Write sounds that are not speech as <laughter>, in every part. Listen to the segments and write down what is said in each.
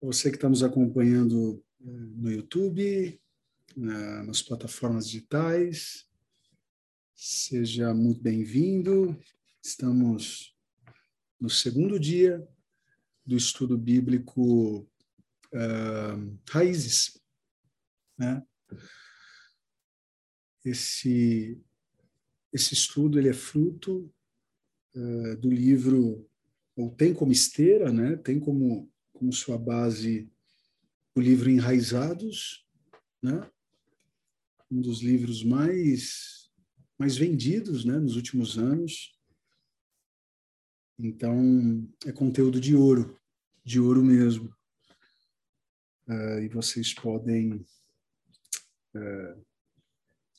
Você que está nos acompanhando eh, no YouTube, nas plataformas digitais, seja muito bem-vindo. Estamos no segundo dia do estudo bíblico uh, Raízes. Né? Esse, esse estudo ele é fruto uh, do livro, ou tem como esteira, né? tem como como sua base o livro Enraizados, né? um dos livros mais, mais vendidos né? nos últimos anos. Então, é conteúdo de ouro, de ouro mesmo. Uh, e vocês podem uh,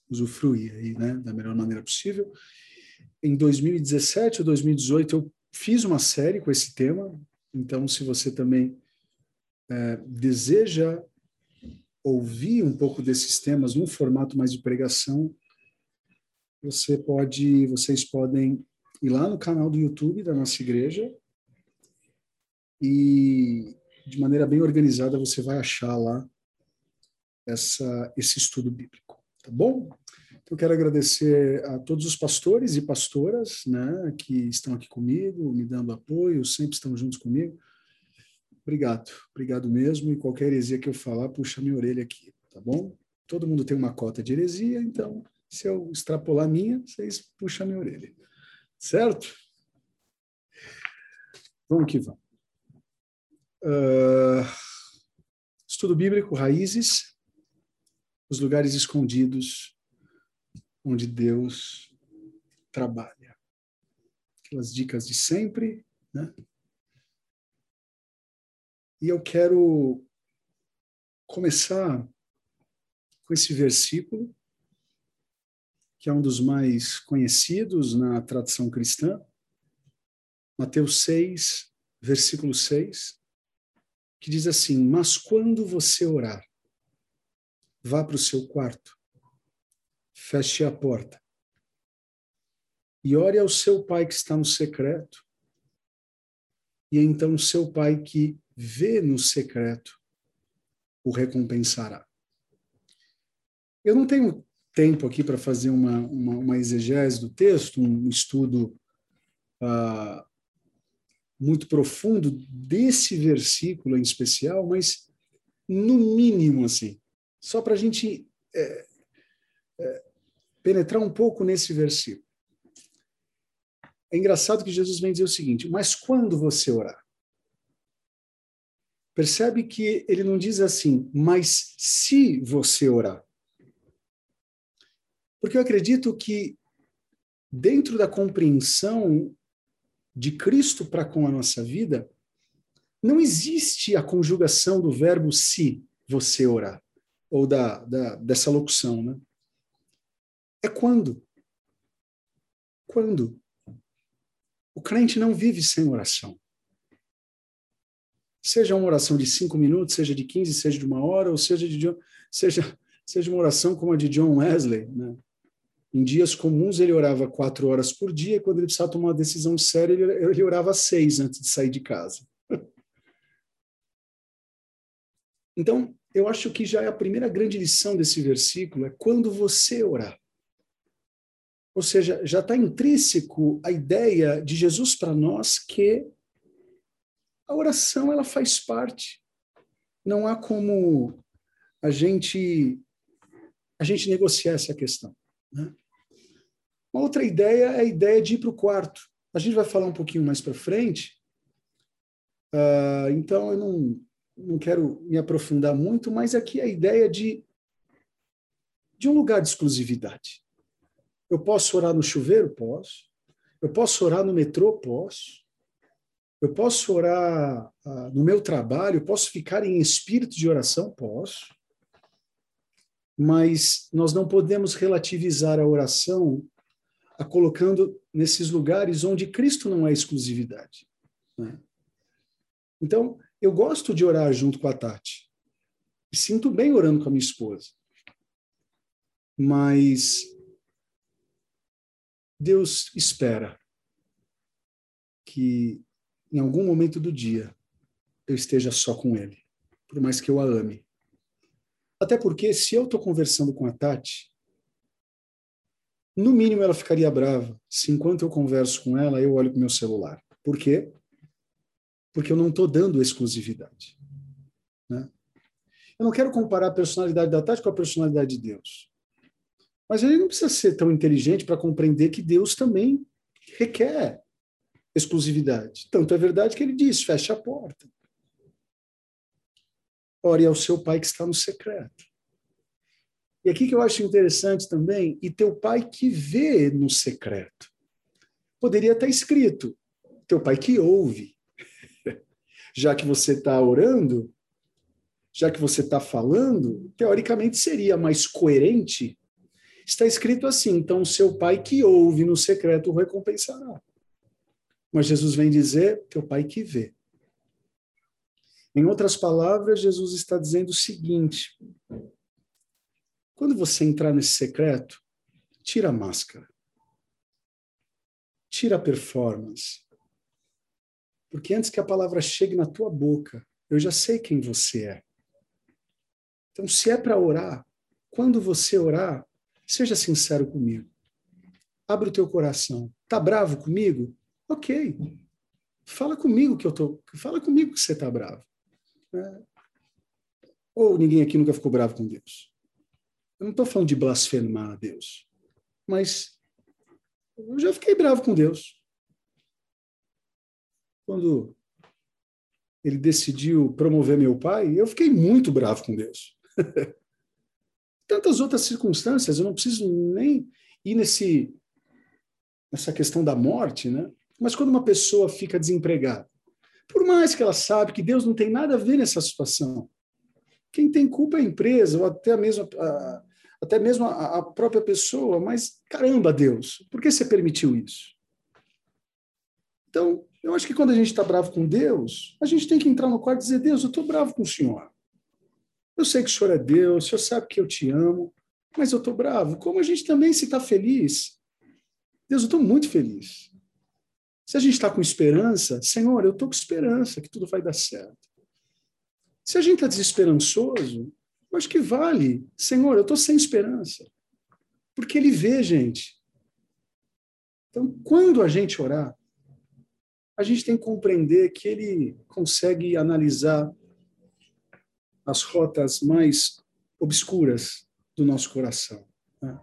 usufruir aí, né, da melhor maneira possível. Em 2017 ou 2018, eu fiz uma série com esse tema, então, se você também é, deseja ouvir um pouco desses temas num formato mais de pregação, você pode, vocês podem ir lá no canal do YouTube da nossa igreja e de maneira bem organizada você vai achar lá essa, esse estudo bíblico, tá bom? Então, quero agradecer a todos os pastores e pastoras né, que estão aqui comigo, me dando apoio, sempre estão juntos comigo. Obrigado, obrigado mesmo. E qualquer heresia que eu falar, puxa minha orelha aqui, tá bom? Todo mundo tem uma cota de heresia, então, se eu extrapolar a minha, vocês puxam minha orelha. Certo? Vamos que vamos. Uh, estudo bíblico, raízes, os lugares escondidos onde Deus trabalha. Aquelas dicas de sempre, né? E eu quero começar com esse versículo, que é um dos mais conhecidos na tradição cristã, Mateus 6, versículo 6, que diz assim: Mas quando você orar, vá para o seu quarto, feche a porta e ore ao seu pai que está no secreto, e então seu pai que vê no secreto o recompensará. Eu não tenho tempo aqui para fazer uma, uma, uma, exegese do texto, um estudo uh, muito profundo desse versículo em especial, mas no mínimo, assim, só para a gente é, é, penetrar um pouco nesse versículo. É engraçado que Jesus vem dizer o seguinte: mas quando você orar? Percebe que ele não diz assim, mas se você orar. Porque eu acredito que, dentro da compreensão de Cristo para com a nossa vida, não existe a conjugação do verbo se você orar, ou da, da dessa locução, né? É quando. Quando. O crente não vive sem oração. Seja uma oração de cinco minutos, seja de 15, seja de uma hora, ou seja, de, seja, seja uma oração como a de John Wesley. Né? Em dias comuns, ele orava quatro horas por dia, e quando ele precisava tomar uma decisão séria, ele, ele orava seis antes de sair de casa. <laughs> Então, eu acho que já é a primeira grande lição desse versículo, é quando você orar. Ou seja, já está intrínseco a ideia de Jesus para nós que a oração ela faz parte. Não há como a gente a gente negociar essa questão. Né? Uma outra ideia é a ideia de ir para o quarto. A gente vai falar um pouquinho mais para frente. Uh, então eu não não quero me aprofundar muito, mas aqui a ideia de de um lugar de exclusividade. Eu posso orar no chuveiro? Posso. Eu posso orar no metrô? Posso. Eu posso orar ah, no meu trabalho? Posso ficar em espírito de oração? Posso. Mas nós não podemos relativizar a oração a colocando nesses lugares onde Cristo não é exclusividade. Né? Então, eu gosto de orar junto com a Tati. Me sinto bem orando com a minha esposa. Mas Deus espera que em algum momento do dia eu esteja só com Ele. por mais que eu a ame. Até porque, se eu estou conversando com a Tati, no mínimo ela ficaria brava se enquanto eu converso com ela, eu olho para o meu celular. Por quê? Porque eu não estou dando exclusividade. Né? Eu não quero comparar a personalidade da Tati com a personalidade de Deus. Mas ele não precisa ser tão inteligente para compreender que Deus também requer exclusividade. Tanto é verdade que ele diz: feche a porta. Ore ao seu pai que está no secreto. E aqui que eu acho interessante também, e teu pai que vê no secreto. Poderia estar escrito, teu pai que ouve. <laughs> Já que você está orando, já que você está falando, teoricamente seria mais coerente. Está escrito assim: então, seu pai que ouve no secreto o recompensará. Mas Jesus vem dizer: teu pai que vê. Em outras palavras, Jesus está dizendo o seguinte: quando você entrar nesse secreto, tira a máscara. Tira a performance. Porque antes que a palavra chegue na tua boca, eu já sei quem você é. Então, se é para orar, quando você orar, seja sincero comigo. Abre o teu coração. Tá bravo comigo? Ok. Fala comigo que eu tô. Fala comigo que você tá bravo. É. Ou ninguém aqui nunca ficou bravo com Deus. Eu não estou falando de blasfemar a Deus, mas eu já fiquei bravo com Deus. Quando ele decidiu promover meu pai, eu fiquei muito bravo com Deus. <laughs> Tantas outras circunstâncias, eu não preciso nem ir nesse nessa questão da morte, né? Mas quando uma pessoa fica desempregada, por mais que ela sabe que Deus não tem nada a ver nessa situação, quem tem culpa é a empresa, ou até mesmo a, até mesmo a, a própria pessoa, mas caramba, Deus, por que você permitiu isso? Então, eu acho que quando a gente está bravo com Deus, a gente tem que entrar no quarto e dizer: Deus, eu estou bravo com o Senhor. Eu sei que o Senhor é Deus, o Senhor sabe que eu te amo, mas eu estou bravo. Como a gente também se está feliz. Deus, eu estou muito feliz. Se a gente está com esperança, Senhor, eu estou com esperança que tudo vai dar certo. Se a gente está desesperançoso, eu acho que vale. Senhor, eu estou sem esperança. Porque Ele vê, gente. Então, quando a gente orar, a gente tem que compreender que Ele consegue analisar as rotas mais obscuras do nosso coração. Né?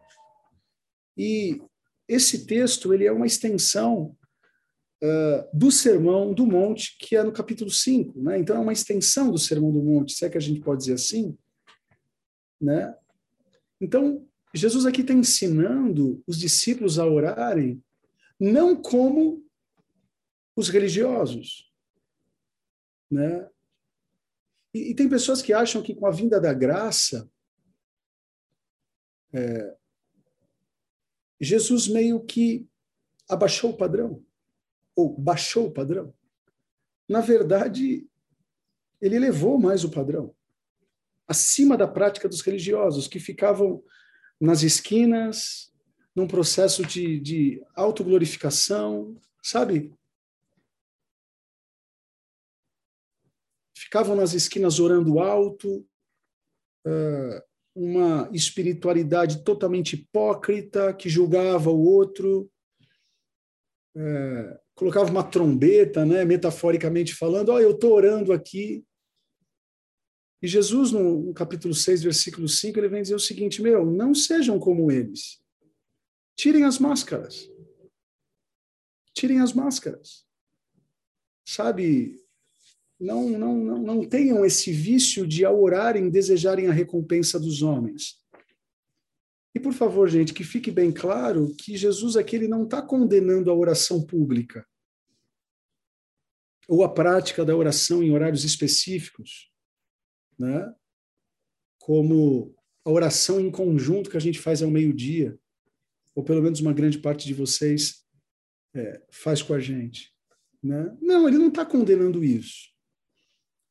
E esse texto ele é uma extensão uh, do Sermão do Monte, que é no capítulo 5. Né? Então, é uma extensão do Sermão do Monte, se é que a gente pode dizer assim. Né? Então, Jesus aqui está ensinando os discípulos a orarem não como os religiosos, né? E, e, tem pessoas que acham que com a vinda da graça, é, Jesus meio que abaixou o padrão, ou baixou o padrão. Na verdade, ele elevou mais o padrão, acima da prática dos religiosos, que ficavam nas esquinas, num processo de, de autoglorificação, sabe? Ficavam nas esquinas orando alto, uma espiritualidade totalmente hipócrita, que julgava o outro, colocava uma trombeta, né, metaforicamente falando, oh, eu estou orando aqui. E Jesus, no capítulo 6, versículo 5, ele vem dizer o seguinte, meu, não sejam como eles. Tirem as máscaras. Tirem as máscaras. Sabe, não, não, não, não tenham esse vício de, ao orarem, desejarem a recompensa dos homens. E, por favor, gente, que fique bem claro que Jesus aqui ele não está condenando a oração pública ou a prática da oração em horários específicos, né? como a oração em conjunto que a gente faz ao meio-dia, ou pelo menos uma grande parte de vocês é, faz com a gente. Né? Não, ele não está condenando isso.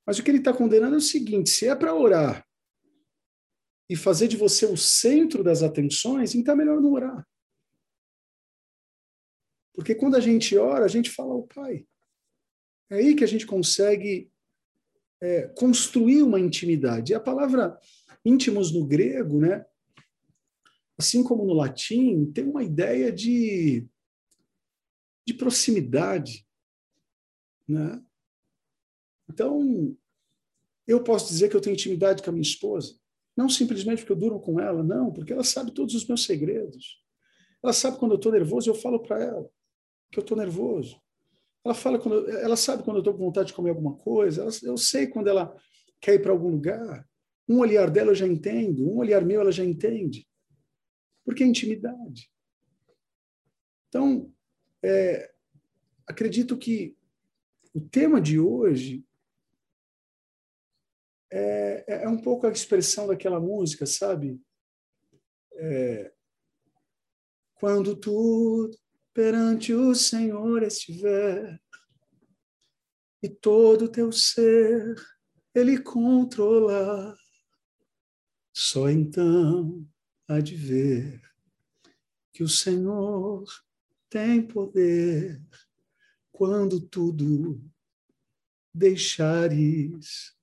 Mas o que ele está condenando é o seguinte: se é para orar e fazer de você o centro das atenções, então é melhor não orar. Porque quando a gente ora, a gente fala ao Pai. É aí que a gente consegue é, construir uma intimidade. E a palavra íntimos no grego, né, assim como no latim, tem uma ideia de, de proximidade. Né? Então, eu posso dizer que eu tenho intimidade com a minha esposa, não simplesmente porque eu durmo com ela, não, porque ela sabe todos os meus segredos. Ela sabe quando eu estou nervoso, eu falo para ela que eu estou nervoso. Ela fala quando, ela sabe quando eu estou com vontade de comer alguma coisa. Ela, eu sei quando ela quer ir para algum lugar. Um olhar dela eu já entendo, um olhar meu ela já entende, porque é intimidade. Então, é, acredito que o tema de hoje é, é, é um pouco a expressão daquela música, sabe? É, quando tudo perante o Senhor estiver e todo teu ser ele controlar, só então há de ver que o Senhor tem poder quando tudo deixares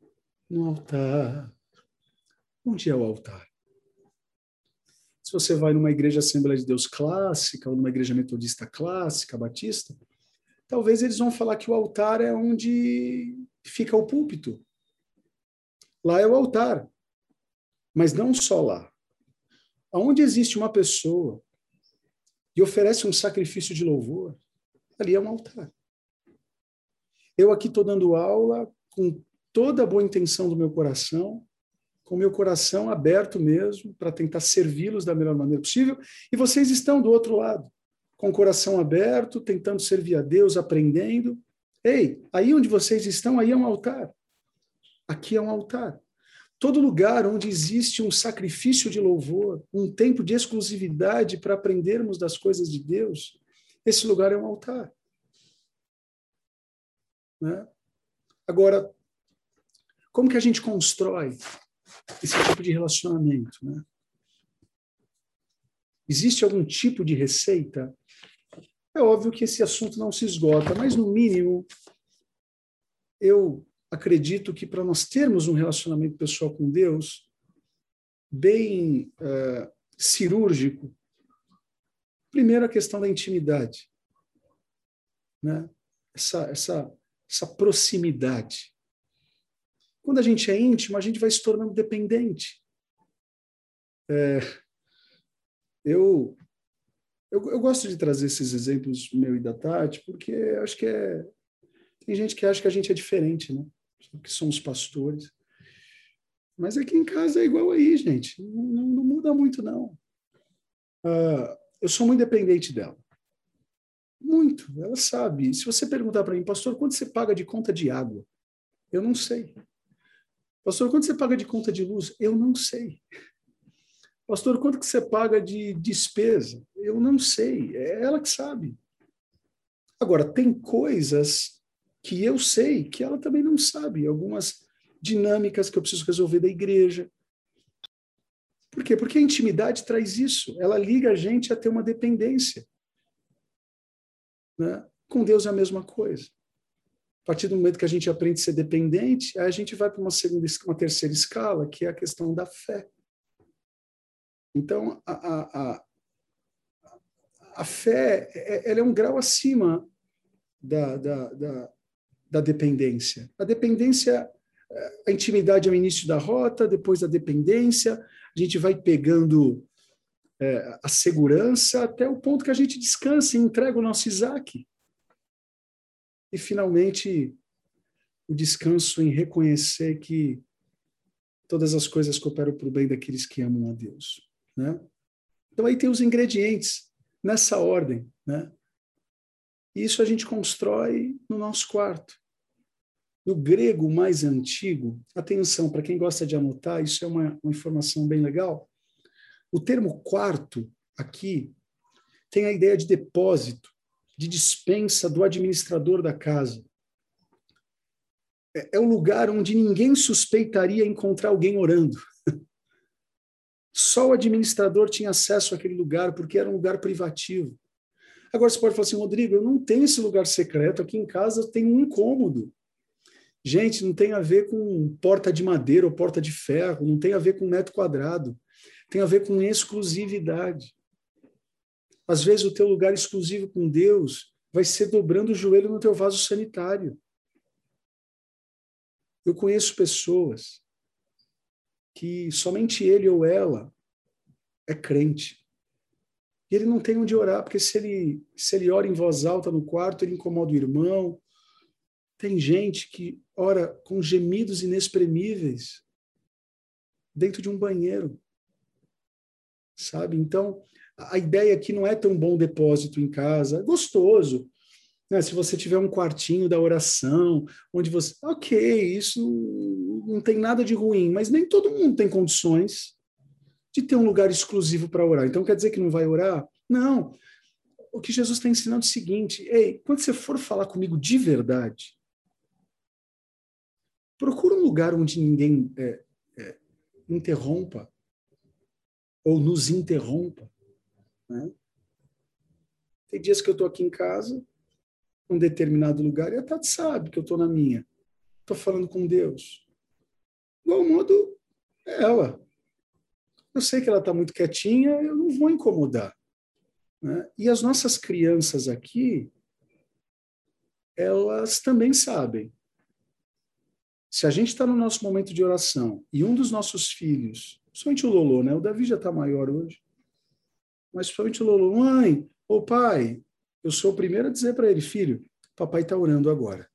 no altar. Onde é o altar? Se você vai numa igreja Assembleia de Deus clássica, ou numa igreja metodista clássica, batista, talvez eles vão falar que o altar é onde fica o púlpito. Lá é o altar. Mas não só lá. Aonde existe uma pessoa e oferece um sacrifício de louvor, ali é um altar. Eu aqui estou dando aula com toda a boa intenção do meu coração, com meu coração aberto mesmo para tentar servi-los da melhor maneira possível, e vocês estão do outro lado, com o coração aberto, tentando servir a Deus, aprendendo. Ei, aí onde vocês estão, aí é um altar. Aqui é um altar. Todo lugar onde existe um sacrifício de louvor, um tempo de exclusividade para aprendermos das coisas de Deus, esse lugar é um altar. Né? Agora, como que a gente constrói esse tipo de relacionamento. Né? Existe algum tipo de receita? É óbvio que esse assunto não se esgota, mas no mínimo eu acredito que para nós termos um relacionamento pessoal com Deus bem uh, cirúrgico, primeiro a questão da intimidade, né? essa, essa, essa proximidade. Quando a gente é íntimo, a gente vai se tornando dependente. É, eu, eu, eu, gosto de trazer esses exemplos meu e da Tati, porque acho que é. Tem gente que acha que a gente é diferente, né? Que somos pastores. Mas aqui em casa é igual aí, gente. Não, não, não muda muito, não. Uh, eu sou muito dependente dela. Muito. Ela sabe. Se você perguntar para mim, pastor, quanto você paga de conta de água? Eu não sei. Pastor, quanto você paga de conta de luz? Eu não sei. Pastor, quanto que você paga de despesa? Eu não sei. É ela que sabe. Agora, tem coisas que eu sei que ela também não sabe. Algumas dinâmicas que eu preciso resolver da igreja. Por quê? Porque a intimidade traz isso. Ela liga a gente a ter uma dependência. Né? Com Deus é a mesma coisa. A partir do momento que a gente aprende a ser dependente, aí a gente vai para uma segunda, uma terceira escala, que é a questão da fé. Então, a, a, a, a fé é, ela é um grau acima da, da, da, da dependência. A dependência, a intimidade é o início da rota, depois da dependência, a gente vai pegando é, a segurança até o ponto que a gente descansa e entrega o nosso Isaac. E, finalmente, o descanso em reconhecer que todas as coisas cooperam para o bem daqueles que amam a Deus. Né? Então, aí tem os ingredientes, nessa ordem. Né? E isso a gente constrói no nosso quarto. No grego mais antigo, atenção, para quem gosta de anotar, isso é uma, uma informação bem legal. O termo quarto aqui tem a ideia de depósito de dispensa do administrador da casa. É, é o lugar onde ninguém suspeitaria encontrar alguém orando. <laughs> Só o administrador tinha acesso àquele lugar, porque era um lugar privativo. Agora você pode falar assim, Rodrigo, eu não tenho esse lugar secreto, aqui em casa tenho um incômodo. Gente, não tem a ver com porta de madeira ou porta de ferro, não tem a ver com metro quadrado, tem a ver com exclusividade. Às vezes o teu lugar exclusivo com Deus vai ser dobrando o joelho no teu vaso sanitário. Eu conheço pessoas que somente ele ou ela é crente. E ele não tem onde orar, porque se ele, se ele ora em voz alta no quarto, ele incomoda o irmão. Tem gente que ora com gemidos inexprimíveis dentro de um banheiro. Sabe? Então, a ideia aqui não é um bom depósito em casa, é gostoso. Né? Se você tiver um quartinho da oração, onde você. Ok, isso não tem nada de ruim, mas nem todo mundo tem condições de ter um lugar exclusivo para orar. Então quer dizer que não vai orar? Não. O que Jesus está ensinando é o seguinte: ei, quando você for falar comigo de verdade, procura um lugar onde ninguém é, é, interrompa ou nos interrompa. Né? Tem dias que eu estou aqui em casa, num determinado lugar, e a Tati sabe que eu estou na minha. Estou falando com Deus. Igual modo, é ela. Eu sei que ela está muito quietinha, eu não vou incomodar. Né? E as nossas crianças aqui, elas também sabem. Se a gente está no nosso momento de oração e um dos nossos filhos, somente o Lolo, né? O Davi já está maior hoje, mas somente o Lolo, mãe, ou pai, eu sou o primeiro a dizer para ele, filho, papai está orando agora.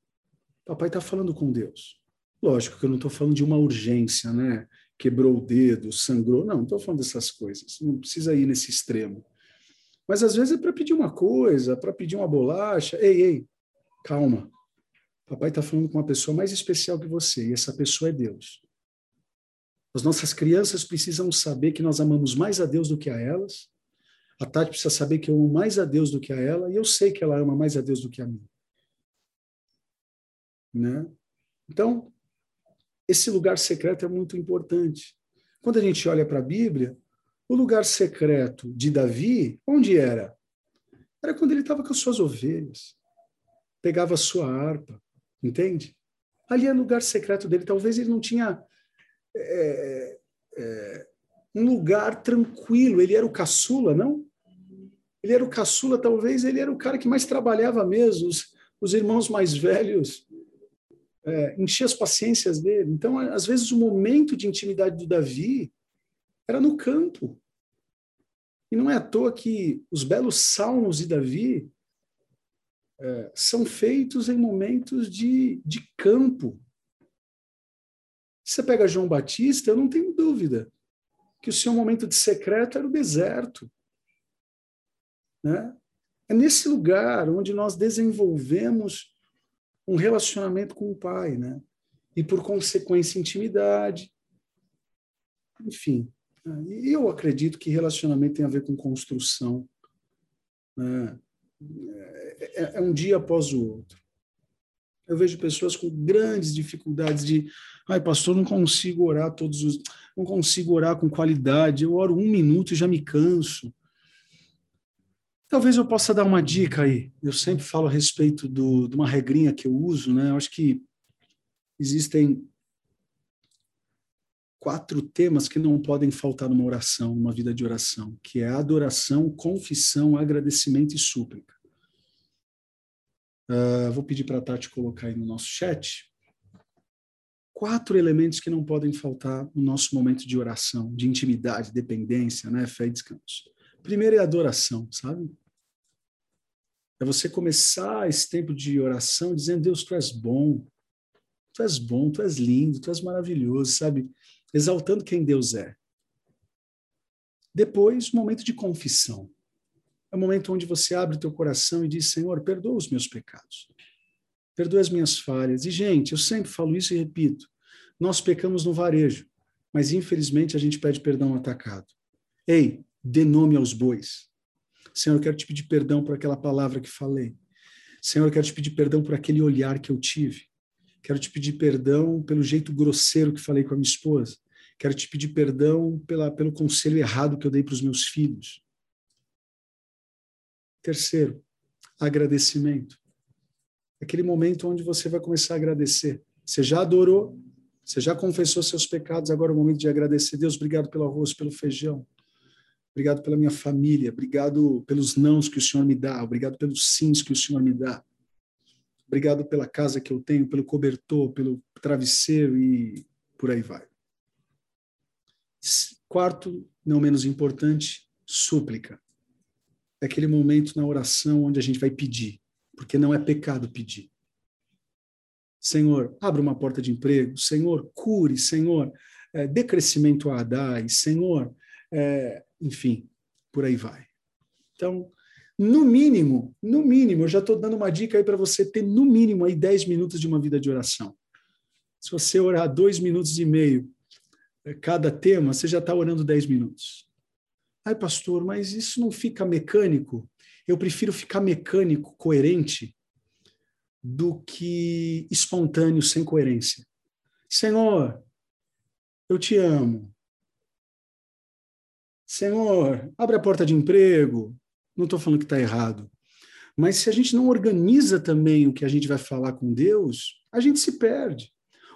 Papai está falando com Deus. Lógico que eu não estou falando de uma urgência, né? Quebrou o dedo, sangrou. Não, não estou falando dessas coisas. Não precisa ir nesse extremo. Mas às vezes é para pedir uma coisa, para pedir uma bolacha. Ei, ei, calma. Papai está falando com uma pessoa mais especial que você, e essa pessoa é Deus. As nossas crianças precisam saber que nós amamos mais a Deus do que a elas, a Tati precisa saber que eu amo mais a Deus do que a ela, e eu sei que ela ama mais a Deus do que a mim. Né? Então, esse lugar secreto é muito importante. Quando a gente olha para a Bíblia, o lugar secreto de Davi, onde era? Era quando ele estava com as suas ovelhas, pegava a sua harpa, entende? Ali é o lugar secreto dele. Talvez ele não tinha é, é, um lugar tranquilo. Ele era o caçula, não? Ele era o caçula, talvez ele era o cara que mais trabalhava mesmo. Os, os irmãos mais velhos é, enchiam as paciências dele. Então, às vezes, o momento de intimidade do Davi era no campo. E não é à toa que os belos salmos de Davi é, são feitos em momentos de, de campo. Se você pega João Batista, eu não tenho dúvida que o seu momento de secreto era o deserto. Né? É nesse lugar onde nós desenvolvemos um relacionamento com o Pai, né? E por consequência, intimidade. Enfim, né? eu acredito que relacionamento tem a ver com construção. Né? É, é, é um dia após o outro. Eu vejo pessoas com grandes dificuldades de, ai, pastor, não consigo orar todos os, não consigo orar com qualidade. Eu oro um minuto e já me canso. Talvez eu possa dar uma dica aí. Eu sempre falo a respeito do, de uma regrinha que eu uso, né? Eu acho que existem quatro temas que não podem faltar numa oração, numa vida de oração, que é adoração, confissão, agradecimento e súplica. Uh, vou pedir para a Tati colocar aí no nosso chat. Quatro elementos que não podem faltar no nosso momento de oração, de intimidade, dependência, né? fé e descanso. Primeiro é adoração, sabe? É você começar esse tempo de oração dizendo: Deus, tu és bom, tu és bom, tu és lindo, tu és maravilhoso, sabe? Exaltando quem Deus é. Depois, momento de confissão. É o momento onde você abre o teu coração e diz: Senhor, perdoa os meus pecados. Perdoa as minhas falhas. E, gente, eu sempre falo isso e repito: nós pecamos no varejo, mas infelizmente a gente pede perdão atacado. Ei, dê nome aos bois. Senhor, eu quero te pedir perdão por aquela palavra que falei. Senhor, eu quero te pedir perdão por aquele olhar que eu tive. Quero te pedir perdão pelo jeito grosseiro que falei com a minha esposa. Quero te pedir perdão pela, pelo conselho errado que eu dei para os meus filhos. Terceiro, agradecimento. Aquele momento onde você vai começar a agradecer. Você já adorou, você já confessou seus pecados, agora é o momento de agradecer. Deus, obrigado pelo arroz, pelo feijão. Obrigado pela minha família, obrigado pelos nãos que o Senhor me dá, obrigado pelos sims que o Senhor me dá. Obrigado pela casa que eu tenho, pelo cobertor, pelo travesseiro e por aí vai. Quarto, não menos importante, súplica. É aquele momento na oração onde a gente vai pedir, porque não é pecado pedir. Senhor, abra uma porta de emprego. Senhor, cure. Senhor, é, dê crescimento a Adai. Senhor, é, enfim, por aí vai. Então, no mínimo, no mínimo, eu já estou dando uma dica aí para você ter no mínimo aí 10 minutos de uma vida de oração. Se você orar dois minutos e meio é, cada tema, você já está orando 10 minutos. Ai, pastor, mas isso não fica mecânico? Eu prefiro ficar mecânico, coerente, do que espontâneo, sem coerência. Senhor, eu te amo. Senhor, abre a porta de emprego. Não estou falando que está errado. Mas se a gente não organiza também o que a gente vai falar com Deus, a gente se perde.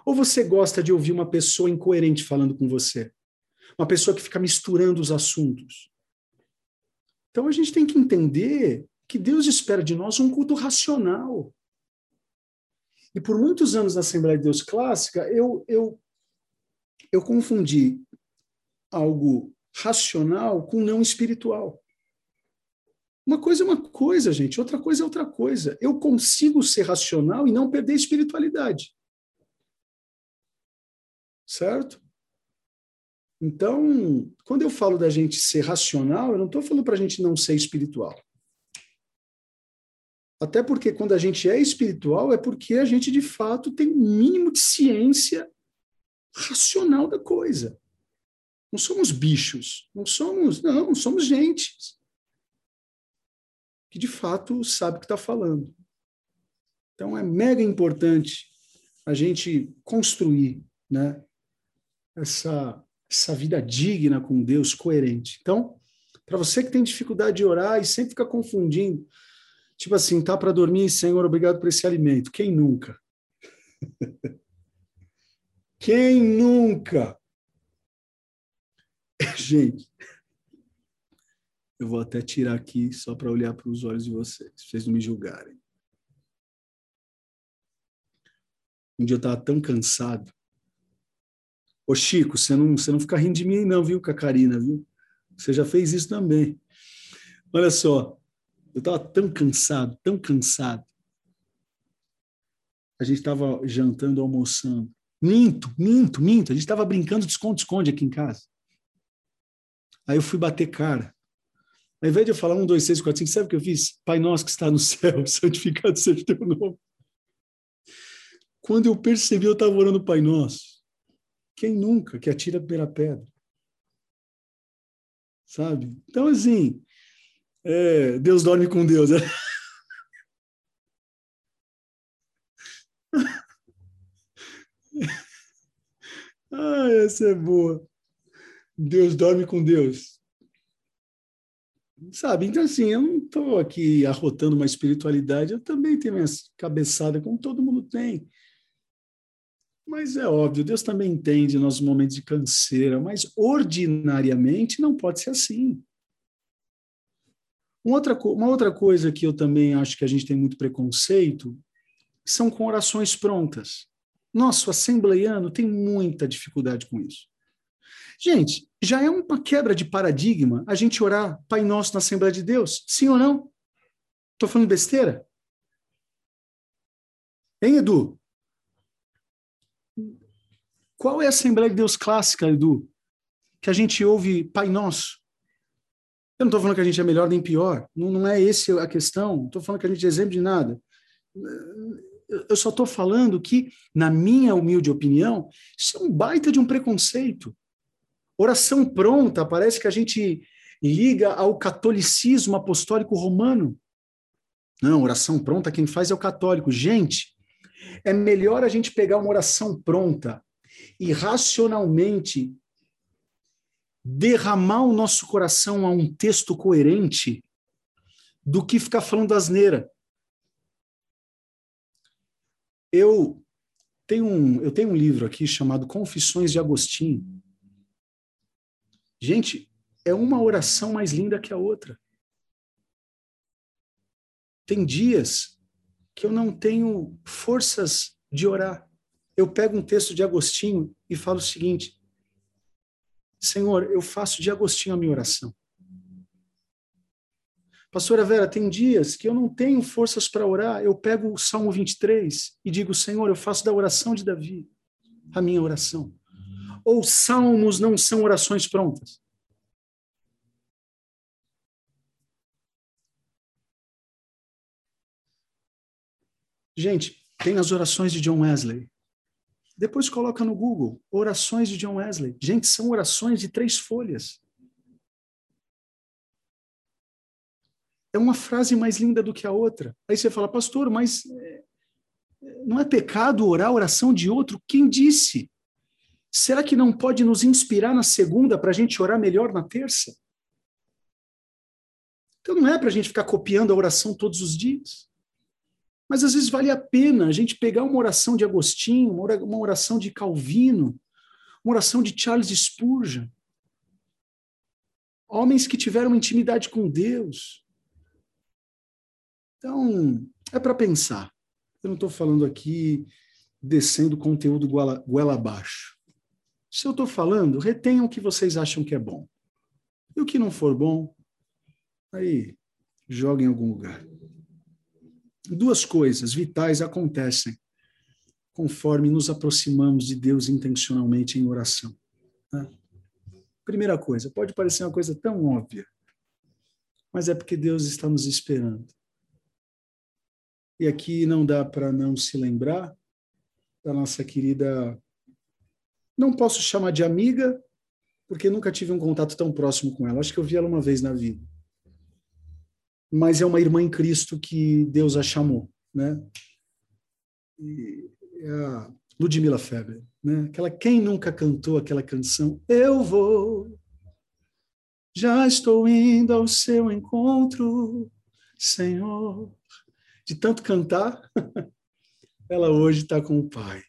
Ou você gosta de ouvir uma pessoa incoerente falando com você? Uma pessoa que fica misturando os assuntos. Então a gente tem que entender que Deus espera de nós um culto racional. E por muitos anos na Assembleia de Deus Clássica, eu, eu, eu confundi algo racional com não espiritual. Uma coisa é uma coisa, gente, outra coisa é outra coisa. Eu consigo ser racional e não perder espiritualidade. Certo? Então, quando eu falo da gente ser racional, eu não estou falando para a gente não ser espiritual. Até porque quando a gente é espiritual, é porque a gente de fato tem um mínimo de ciência racional da coisa. Não somos bichos, não somos, não, somos gente que de fato sabe o que está falando. Então é mega importante a gente construir, né, essa essa vida digna com Deus, coerente. Então, para você que tem dificuldade de orar e sempre fica confundindo Tipo assim, tá para dormir, Senhor, obrigado por esse alimento. Quem nunca? <laughs> Quem nunca? <laughs> Gente, eu vou até tirar aqui só para olhar para os olhos de vocês, pra vocês não me julgarem. Um dia eu estava tão cansado. Ô Chico, você não, você não fica rindo de mim não, viu, Cacarina, viu? Você já fez isso também. Olha só, eu estava tão cansado, tão cansado. A gente estava jantando, almoçando. Minto, minto, minto. A gente estava brincando de esconde-esconde aqui em casa. Aí eu fui bater cara. Ao invés de eu falar um, dois, seis, quatro, cinco, sabe o que eu fiz? Pai nosso que está no céu, <laughs> santificado seja o teu nome. Quando eu percebi, eu estava orando Pai Nosso. Quem nunca que atira a primeira pedra? Sabe? Então, assim, é, Deus dorme com Deus. Né? <laughs> ah, essa é boa. Deus dorme com Deus. Sabe? Então, assim, eu não estou aqui arrotando uma espiritualidade, eu também tenho minha cabeçada, como todo mundo tem. Mas é óbvio, Deus também entende nossos momentos de canseira, mas ordinariamente não pode ser assim. Uma outra, uma outra coisa que eu também acho que a gente tem muito preconceito são com orações prontas. Nosso assembleiano tem muita dificuldade com isso. Gente, já é uma quebra de paradigma a gente orar Pai Nosso na Assembleia de Deus? Sim ou não? Estou falando besteira? Hein, Edu? Qual é a Assembleia de Deus clássica, Edu? Que a gente ouve Pai Nosso? Eu não estou falando que a gente é melhor nem pior, não, não é esse a questão, não estou falando que a gente é exemplo de nada. Eu só estou falando que, na minha humilde opinião, isso é um baita de um preconceito. Oração pronta, parece que a gente liga ao catolicismo apostólico romano. Não, oração pronta, quem faz é o católico. Gente, é melhor a gente pegar uma oração pronta e racionalmente derramar o nosso coração a um texto coerente do que ficar falando asneira. Eu Tem um, eu tenho um livro aqui chamado Confissões de Agostinho. Gente, é uma oração mais linda que a outra. Tem dias que eu não tenho forças de orar. Eu pego um texto de Agostinho e falo o seguinte: Senhor, eu faço de Agostinho a minha oração. Pastora Vera, tem dias que eu não tenho forças para orar, eu pego o Salmo 23 e digo, Senhor, eu faço da oração de Davi a minha oração. Ou salmos não são orações prontas. Gente, tem as orações de John Wesley. Depois coloca no Google, orações de John Wesley. Gente, são orações de três folhas. é uma frase mais linda do que a outra. Aí você fala, pastor, mas é, não é pecado orar a oração de outro? Quem disse? Será que não pode nos inspirar na segunda para a gente orar melhor na terça? Então não é para a gente ficar copiando a oração todos os dias. Mas às vezes vale a pena a gente pegar uma oração de Agostinho, uma oração de Calvino, uma oração de Charles Spurgeon. Homens que tiveram intimidade com Deus, então, é para pensar. Eu não estou falando aqui descendo conteúdo goela, goela abaixo. Se eu estou falando, retenham o que vocês acham que é bom. E o que não for bom, aí joga em algum lugar. Duas coisas vitais acontecem conforme nos aproximamos de Deus intencionalmente em oração. Né? Primeira coisa, pode parecer uma coisa tão óbvia, mas é porque Deus está nos esperando. E aqui não dá para não se lembrar da nossa querida. Não posso chamar de amiga, porque nunca tive um contato tão próximo com ela. Acho que eu vi ela uma vez na vida. Mas é uma irmã em Cristo que Deus a chamou, né? E é a Ludmila Feber, né? Aquela quem nunca cantou aquela canção? Eu vou, já estou indo ao seu encontro, Senhor de tanto cantar, <laughs> ela hoje está com o Pai.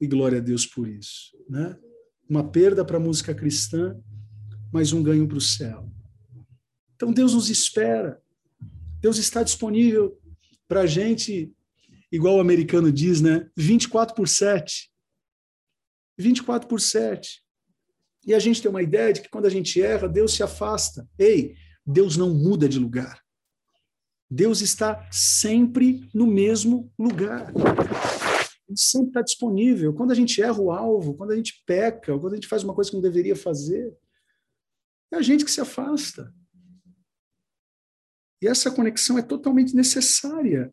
E glória a Deus por isso. Né? Uma perda para a música cristã, mas um ganho para o céu. Então Deus nos espera. Deus está disponível para a gente, igual o americano diz, né? 24 por 7. 24 por 7. E a gente tem uma ideia de que quando a gente erra, Deus se afasta. Ei, Deus não muda de lugar. Deus está sempre no mesmo lugar. Sempre está disponível. Quando a gente erra o alvo, quando a gente peca, quando a gente faz uma coisa que não deveria fazer, é a gente que se afasta. E essa conexão é totalmente necessária,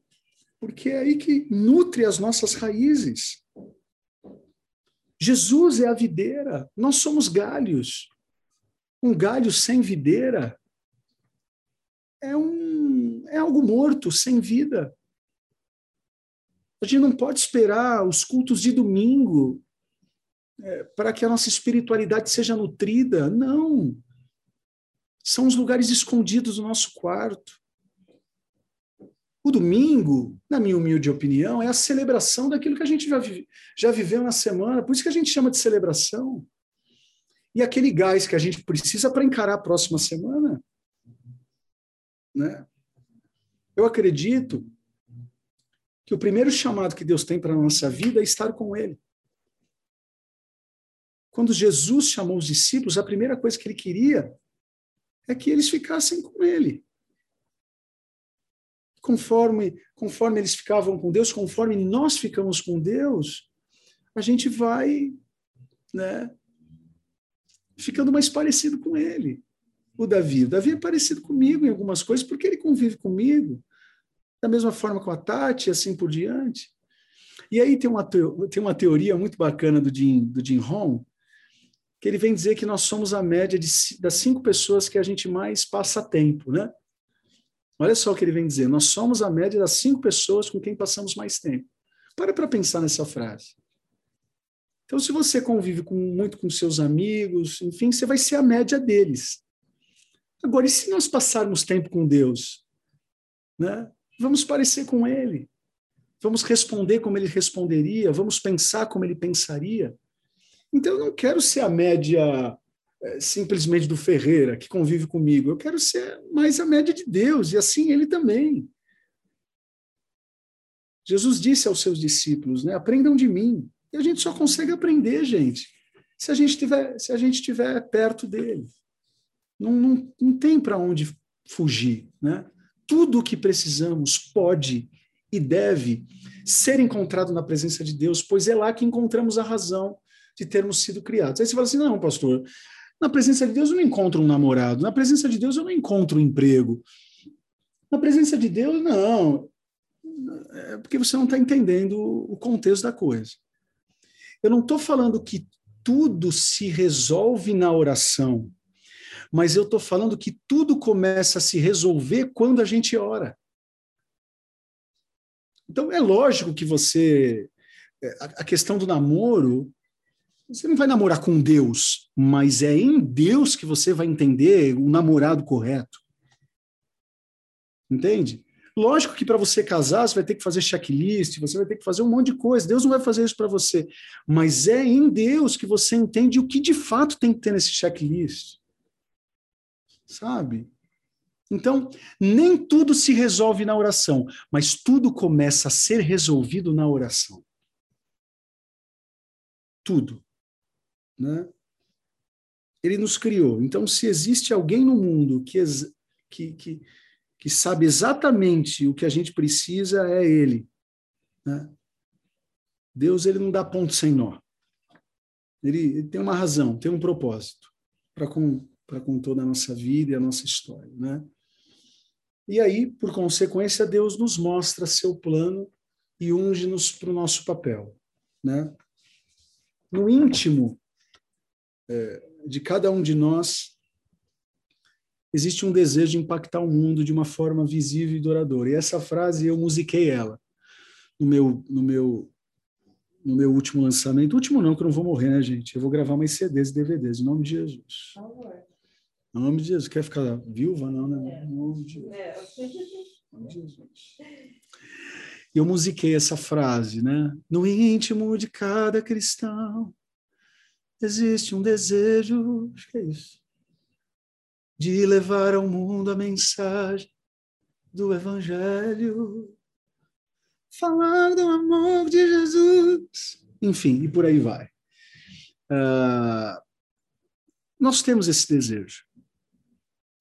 porque é aí que nutre as nossas raízes. Jesus é a videira, nós somos galhos. Um galho sem videira é um é algo morto, sem vida. A gente não pode esperar os cultos de domingo é, para que a nossa espiritualidade seja nutrida. Não. São os lugares escondidos do nosso quarto. O domingo, na minha humilde opinião, é a celebração daquilo que a gente já, vive, já viveu na semana. Por isso que a gente chama de celebração. E aquele gás que a gente precisa para encarar a próxima semana. Né? Eu acredito que o primeiro chamado que Deus tem para a nossa vida é estar com Ele. Quando Jesus chamou os discípulos, a primeira coisa que ele queria é que eles ficassem com Ele. Conforme, conforme eles ficavam com Deus, conforme nós ficamos com Deus, a gente vai né, ficando mais parecido com Ele. O Davi. O Davi é parecido comigo em algumas coisas, porque ele convive comigo da mesma forma com a Tati, assim por diante. E aí tem uma, tem uma teoria muito bacana do Jim, do Jim Rohn, que ele vem dizer que nós somos a média de, das cinco pessoas que a gente mais passa tempo, né? Olha só o que ele vem dizer, nós somos a média das cinco pessoas com quem passamos mais tempo. Para para pensar nessa frase. Então, se você convive com, muito com seus amigos, enfim, você vai ser a média deles. Agora, e se nós passarmos tempo com Deus? Né? Vamos parecer com Ele. vamos responder como ele responderia, vamos pensar como ele pensaria. Então eu não quero ser a média é, simplesmente do Ferreira, que convive comigo. Eu quero ser mais a média de Deus, e assim ele também. Jesus disse aos seus discípulos, né, aprendam de mim. E a gente só consegue aprender, gente, se a gente estiver se a gente estiver perto dele. Não, não, não tem para onde fugir, né? Tudo o que precisamos pode e deve ser encontrado na presença de Deus, pois é lá que encontramos a razão de termos sido criados. Aí você fala assim: não, pastor, na presença de Deus eu não encontro um namorado, na presença de Deus eu não encontro um emprego. Na presença de Deus, não. É porque você não está entendendo o contexto da coisa. Eu não estou falando que tudo se resolve na oração, mas eu estou falando que tudo começa a se resolver quando a gente ora. Então, é lógico que você. É, a questão do namoro, você não vai namorar com Deus, mas é em Deus que você vai entender o namorado correto. Entende? Lógico que para você casar, você vai ter que fazer checklist, você vai ter que fazer um monte de coisa. Deus não vai fazer isso para você. Mas é em Deus que você entende o que de fato tem que ter nesse checklist. Sabe? Então, nem tudo se resolve na oração, mas tudo começa a ser resolvido na oração. Tudo. Né? Ele nos criou. Então, se existe alguém no mundo que, que, que, que sabe exatamente o que a gente precisa, é Ele. Né? Deus ele não dá ponto sem nó. Ele, ele tem uma razão, tem um propósito para com, com toda a nossa vida e a nossa história. Né? E aí, por consequência, Deus nos mostra seu plano e unge-nos para o nosso papel. Né? No íntimo é, de cada um de nós, existe um desejo de impactar o mundo de uma forma visível e duradoura. E essa frase eu musiquei ela no meu, no meu, no meu último lançamento. Último não, que eu não vou morrer, né, gente? Eu vou gravar mais CDs e DVDs, em nome de Jesus. Por favor. Em nome de Jesus. Quer ficar viúva? Não, né? Em nome de Jesus. É. Em nome de Jesus. E eu musiquei essa frase, né? No íntimo de cada cristão existe um desejo, acho que é isso, de levar ao mundo a mensagem do Evangelho, falar do amor de Jesus, enfim, e por aí vai. Uh, nós temos esse desejo.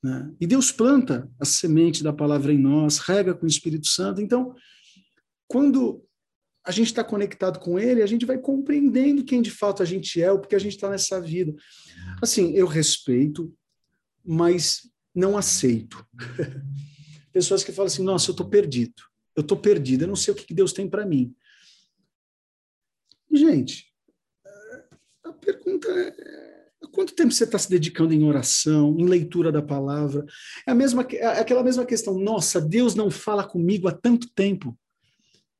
Né? E Deus planta a semente da palavra em nós, rega com o Espírito Santo. Então, quando a gente está conectado com Ele, a gente vai compreendendo quem de fato a gente é, o porque a gente está nessa vida. Assim, eu respeito, mas não aceito. <laughs> Pessoas que falam assim: nossa, eu estou perdido, eu estou perdido, eu não sei o que Deus tem para mim. Gente, a pergunta é Quanto tempo você está se dedicando em oração, em leitura da palavra? É a mesma, é aquela mesma questão. Nossa, Deus não fala comigo há tanto tempo.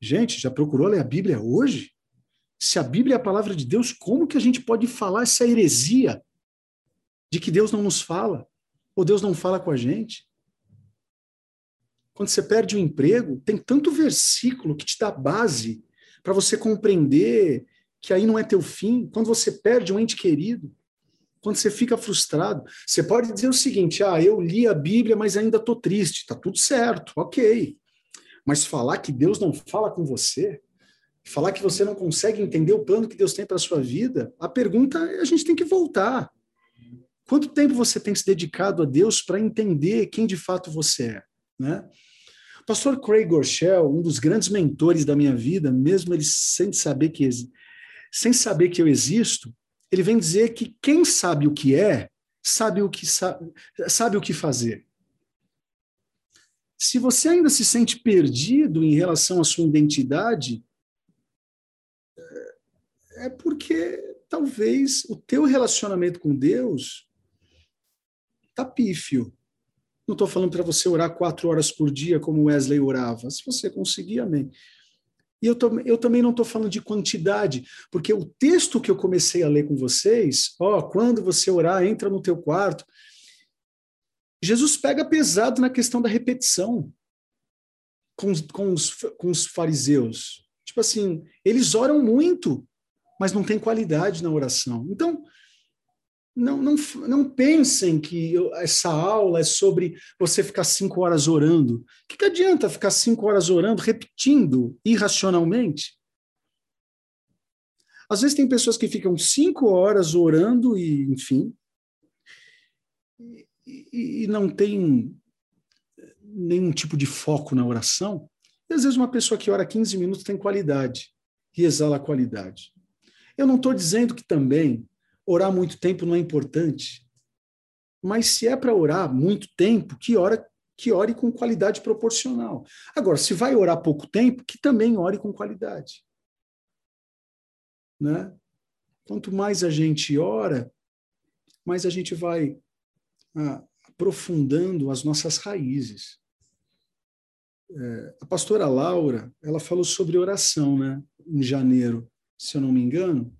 Gente, já procurou ler a Bíblia hoje? Se a Bíblia é a palavra de Deus, como que a gente pode falar essa heresia de que Deus não nos fala? Ou Deus não fala com a gente? Quando você perde o um emprego, tem tanto versículo que te dá base para você compreender que aí não é teu fim. Quando você perde um ente querido, quando você fica frustrado, você pode dizer o seguinte: ah, eu li a Bíblia, mas ainda estou triste. Está tudo certo, ok. Mas falar que Deus não fala com você, falar que você não consegue entender o plano que Deus tem para a sua vida, a pergunta é: a gente tem que voltar. Quanto tempo você tem se dedicado a Deus para entender quem de fato você é? Né? Pastor Craig Gorshell, um dos grandes mentores da minha vida, mesmo ele sem saber que, sem saber que eu existo, ele vem dizer que quem sabe o que é, sabe o que, sabe, sabe o que fazer. Se você ainda se sente perdido em relação à sua identidade, é porque talvez o teu relacionamento com Deus está pífio. Não estou falando para você orar quatro horas por dia como Wesley orava. Se você conseguir, amém. E eu, eu também não estou falando de quantidade, porque o texto que eu comecei a ler com vocês, ó, quando você orar, entra no teu quarto. Jesus pega pesado na questão da repetição. com, com, os, com os fariseus. Tipo assim, eles oram muito, mas não tem qualidade na oração. Então, não, não, não pensem que essa aula é sobre você ficar cinco horas orando. O que, que adianta ficar cinco horas orando, repetindo irracionalmente? Às vezes tem pessoas que ficam cinco horas orando e, enfim, e, e não tem nenhum tipo de foco na oração. E às vezes uma pessoa que ora 15 minutos tem qualidade e exala qualidade. Eu não estou dizendo que também orar muito tempo não é importante. Mas se é para orar muito tempo, que ora que ore com qualidade proporcional. Agora, se vai orar pouco tempo, que também ore com qualidade. Né? Quanto mais a gente ora, mais a gente vai ah, aprofundando as nossas raízes. É, a pastora Laura, ela falou sobre oração, né? Em janeiro, se eu não me engano.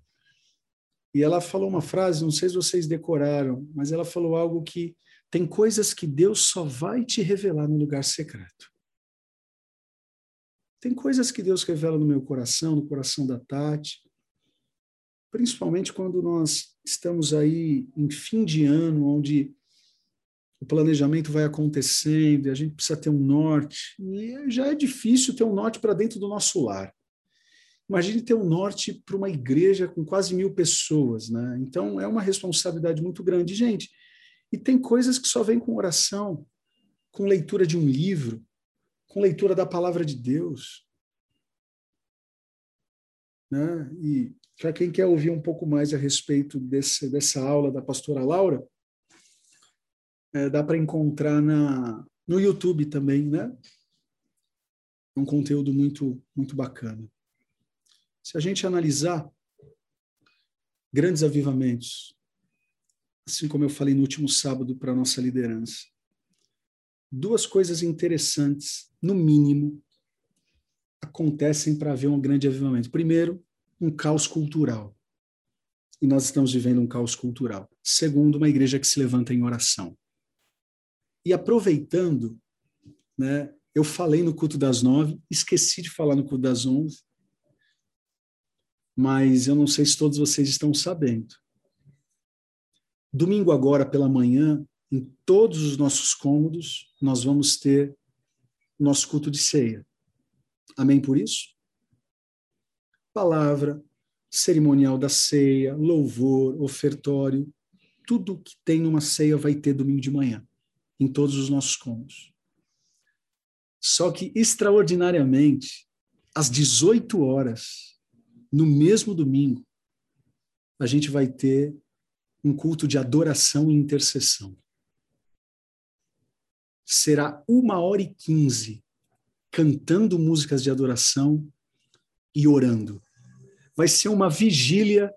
E ela falou uma frase, não sei se vocês decoraram, mas ela falou algo que tem coisas que Deus só vai te revelar no lugar secreto. Tem coisas que Deus revela no meu coração, no coração da Tati, principalmente quando nós estamos aí em fim de ano, onde o planejamento vai acontecendo e a gente precisa ter um norte. E já é difícil ter um norte para dentro do nosso lar. Imagine ter um norte para uma igreja com quase mil pessoas, né? Então é uma responsabilidade muito grande, gente. E tem coisas que só vêm com oração, com leitura de um livro, com leitura da palavra de Deus. Né? E para quem quer ouvir um pouco mais a respeito desse, dessa aula da pastora Laura, é, dá para encontrar na, no YouTube também, né? É um conteúdo muito, muito bacana. Se a gente analisar grandes avivamentos, assim como eu falei no último sábado para a nossa liderança, duas coisas interessantes, no mínimo, acontecem para haver um grande avivamento. Primeiro, um caos cultural. E nós estamos vivendo um caos cultural. Segundo, uma igreja que se levanta em oração. E aproveitando, né, eu falei no culto das nove, esqueci de falar no culto das onze, mas eu não sei se todos vocês estão sabendo. Domingo agora pela manhã, em todos os nossos cômodos, nós vamos ter nosso culto de ceia. Amém por isso? Palavra, cerimonial da ceia, louvor, ofertório, tudo que tem numa ceia vai ter domingo de manhã, em todos os nossos cômodos. Só que, extraordinariamente, às 18 horas, no mesmo domingo, a gente vai ter um culto de adoração e intercessão. Será uma hora e quinze cantando músicas de adoração e orando. Vai ser uma vigília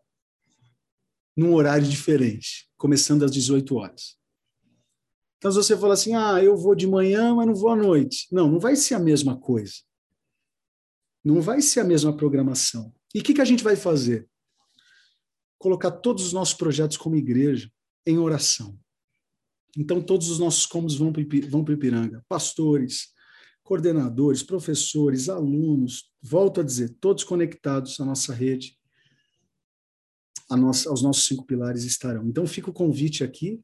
num horário diferente, começando às 18 horas. Então, se você falar assim, ah, eu vou de manhã, mas não vou à noite. Não, não vai ser a mesma coisa. Não vai ser a mesma programação. E o que, que a gente vai fazer? Colocar todos os nossos projetos como igreja em oração. Então, todos os nossos cômodos vão para o Ipiranga. Pastores, coordenadores, professores, alunos, volto a dizer, todos conectados à nossa rede, nossa, aos nossos cinco pilares estarão. Então, fica o convite aqui.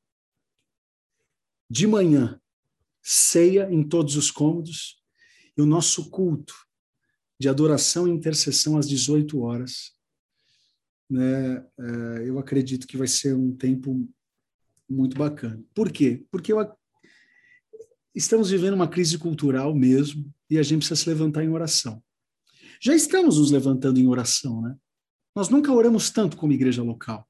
De manhã, ceia em todos os cômodos e o nosso culto de adoração e intercessão às 18 horas. Né? É, eu acredito que vai ser um tempo muito bacana. Por quê? Porque eu, estamos vivendo uma crise cultural mesmo e a gente precisa se levantar em oração. Já estamos nos levantando em oração, né? Nós nunca oramos tanto como igreja local.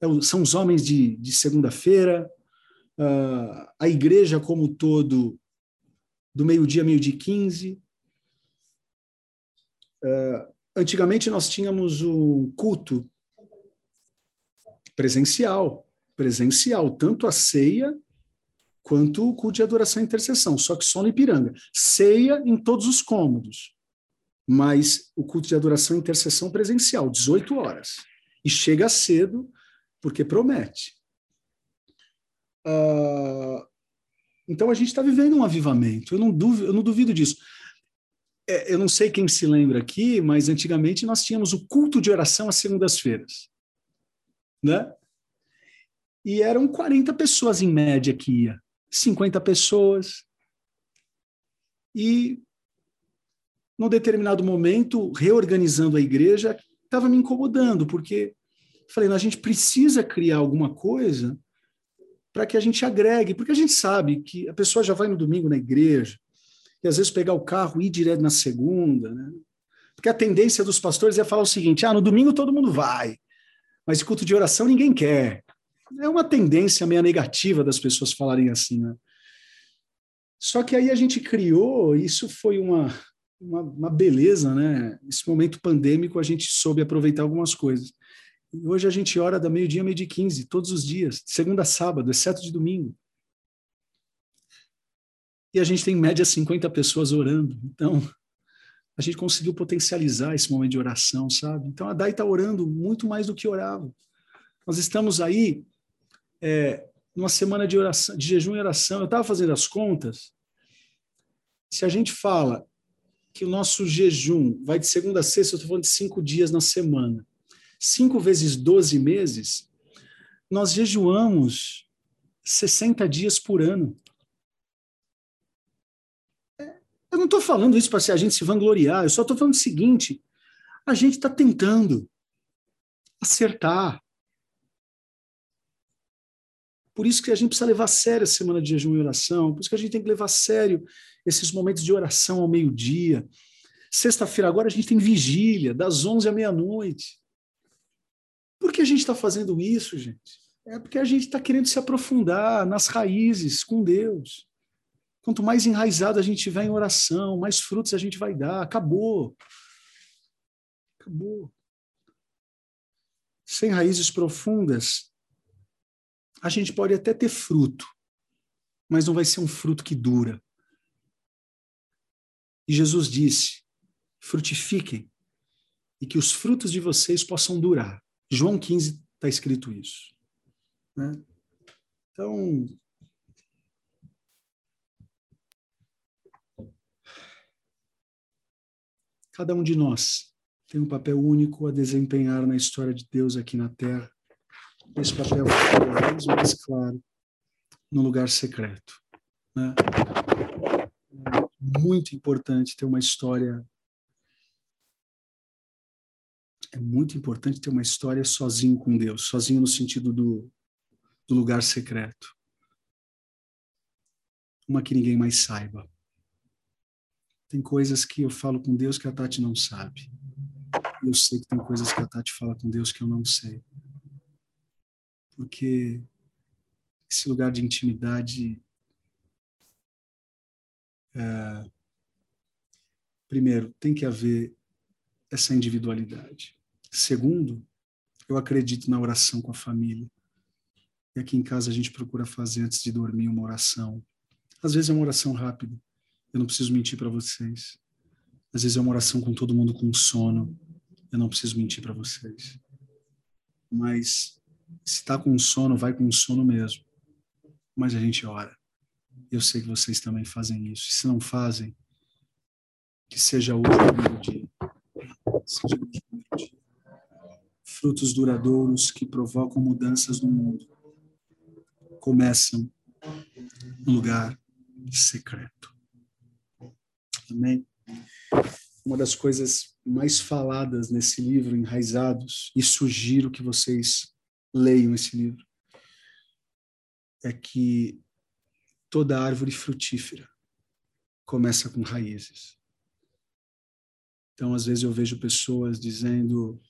É são os homens de, de segunda-feira, uh, a igreja como todo, do meio-dia, meio-dia 15, Uh, antigamente nós tínhamos um culto presencial, presencial, tanto a ceia quanto o culto de adoração e intercessão, só que só no Ipiranga. Ceia em todos os cômodos, mas o culto de adoração e intercessão presencial, 18 horas. E chega cedo, porque promete. Uh, então a gente está vivendo um avivamento, eu não, duvido, eu não duvido disso. É, eu não sei quem se lembra aqui, mas antigamente nós tínhamos o culto de oração às segundas-feiras. Né? E eram 40 pessoas em média que ia. 50 pessoas. E, num determinado momento, reorganizando a igreja, estava me incomodando, porque falei, a gente precisa criar alguma coisa para que a gente agregue, porque a gente sabe que a pessoa já vai no domingo na igreja, e às vezes pegar o carro e ir direto na segunda, né? Porque a tendência dos pastores é falar o seguinte: ah, no domingo todo mundo vai, mas culto de oração ninguém quer. É uma tendência meio negativa das pessoas falarem assim, né? Só que aí a gente criou, isso foi uma, uma, uma beleza, né? Esse momento pandêmico a gente soube aproveitar algumas coisas. E hoje a gente ora da meio-dia, meio-dia 15, todos os dias, segunda a sábado, exceto de domingo. E a gente tem em média 50 pessoas orando. Então, a gente conseguiu potencializar esse momento de oração, sabe? Então, a Dai está orando muito mais do que orava. Nós estamos aí é, numa semana de, oração, de jejum e oração. Eu estava fazendo as contas. Se a gente fala que o nosso jejum vai de segunda a sexta, eu estou falando de cinco dias na semana. Cinco vezes 12 meses, nós jejuamos 60 dias por ano. Eu não estou falando isso para a gente se vangloriar, eu só estou falando o seguinte: a gente está tentando acertar. Por isso que a gente precisa levar a sério a semana de jejum e oração, por isso que a gente tem que levar a sério esses momentos de oração ao meio-dia. Sexta-feira agora a gente tem vigília, das 11 à meia-noite. Por que a gente está fazendo isso, gente? É porque a gente está querendo se aprofundar nas raízes com Deus. Quanto mais enraizado a gente tiver em oração, mais frutos a gente vai dar. Acabou. Acabou. Sem raízes profundas, a gente pode até ter fruto, mas não vai ser um fruto que dura. E Jesus disse: frutifiquem e que os frutos de vocês possam durar. João 15 está escrito isso. Né? Então, Cada um de nós tem um papel único a desempenhar na história de Deus aqui na Terra. Esse papel é vez mais claro no lugar secreto. Né? É muito importante ter uma história. É muito importante ter uma história sozinho com Deus, sozinho no sentido do, do lugar secreto. Uma que ninguém mais saiba. Tem coisas que eu falo com Deus que a Tati não sabe. Eu sei que tem coisas que a Tati fala com Deus que eu não sei. Porque esse lugar de intimidade. É, primeiro, tem que haver essa individualidade. Segundo, eu acredito na oração com a família. E aqui em casa a gente procura fazer antes de dormir uma oração. Às vezes é uma oração rápida, eu não preciso mentir para vocês. Às vezes é uma oração com todo mundo com sono. Eu não preciso mentir para vocês. Mas se está com sono, vai com sono mesmo. Mas a gente ora. Eu sei que vocês também fazem isso. Se não fazem, que seja hoje o primeiro dia. Seja hoje o primeiro dia. Frutos duradouros que provocam mudanças no mundo começam no lugar secreto. Amém? Uma das coisas mais faladas nesse livro, Enraizados, e sugiro que vocês leiam esse livro, é que toda árvore frutífera começa com raízes. Então, às vezes eu vejo pessoas dizendo,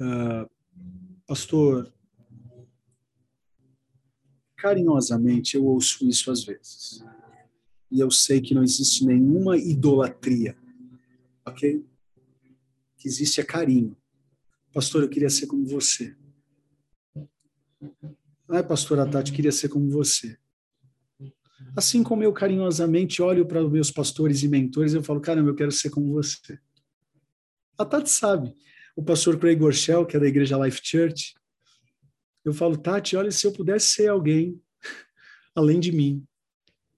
ah, pastor, carinhosamente eu ouço isso às vezes e eu sei que não existe nenhuma idolatria, ok? O que existe é carinho. Pastor, eu queria ser como você. Ai, pastora Tati, queria ser como você. Assim como eu carinhosamente olho para os meus pastores e mentores, eu falo, caramba, eu quero ser como você. A Tati sabe. O pastor Craig Gorshell, que é da igreja Life Church, eu falo, Tati, olha, se eu pudesse ser alguém <laughs> além de mim,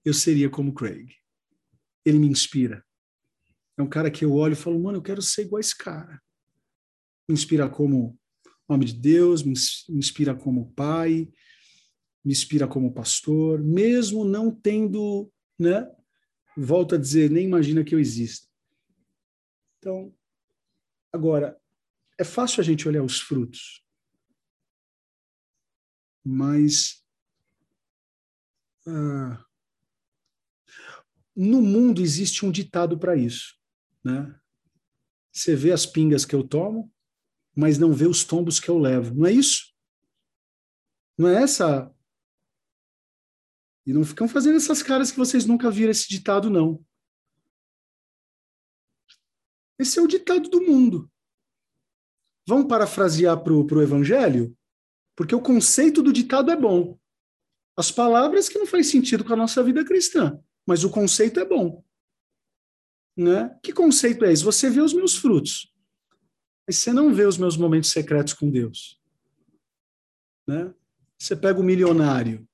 eu seria como Craig. Ele me inspira. É um cara que eu olho e falo, mano, eu quero ser igual esse cara. Me inspira como homem de Deus, me inspira como pai, me inspira como pastor, mesmo não tendo, né? Volto a dizer, nem imagina que eu existo. Então, agora, é fácil a gente olhar os frutos, mas ah, no mundo existe um ditado para isso, né? Você vê as pingas que eu tomo, mas não vê os tombos que eu levo. Não é isso? Não é essa e não ficam fazendo essas caras que vocês nunca viram esse ditado, não. Esse é o ditado do mundo. Vamos parafrasear para o Evangelho? Porque o conceito do ditado é bom. As palavras que não faz sentido com a nossa vida cristã, mas o conceito é bom. Né? Que conceito é esse? Você vê os meus frutos, mas você não vê os meus momentos secretos com Deus. Né? Você pega o milionário,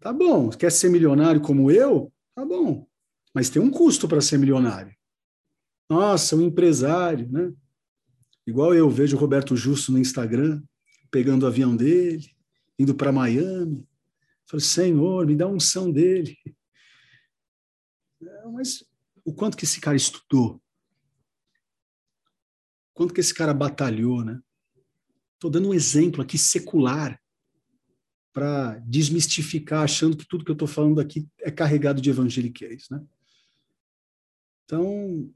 Tá bom, quer ser milionário como eu? Tá bom. Mas tem um custo para ser milionário. Nossa, um empresário, né? Igual eu vejo o Roberto Justo no Instagram, pegando o avião dele, indo para Miami. Falei, Senhor, me dá unção dele. Mas o quanto que esse cara estudou? Quanto que esse cara batalhou, né? Estou dando um exemplo aqui secular para desmistificar, achando que tudo que eu estou falando aqui é carregado de evangeliquez, né? Então,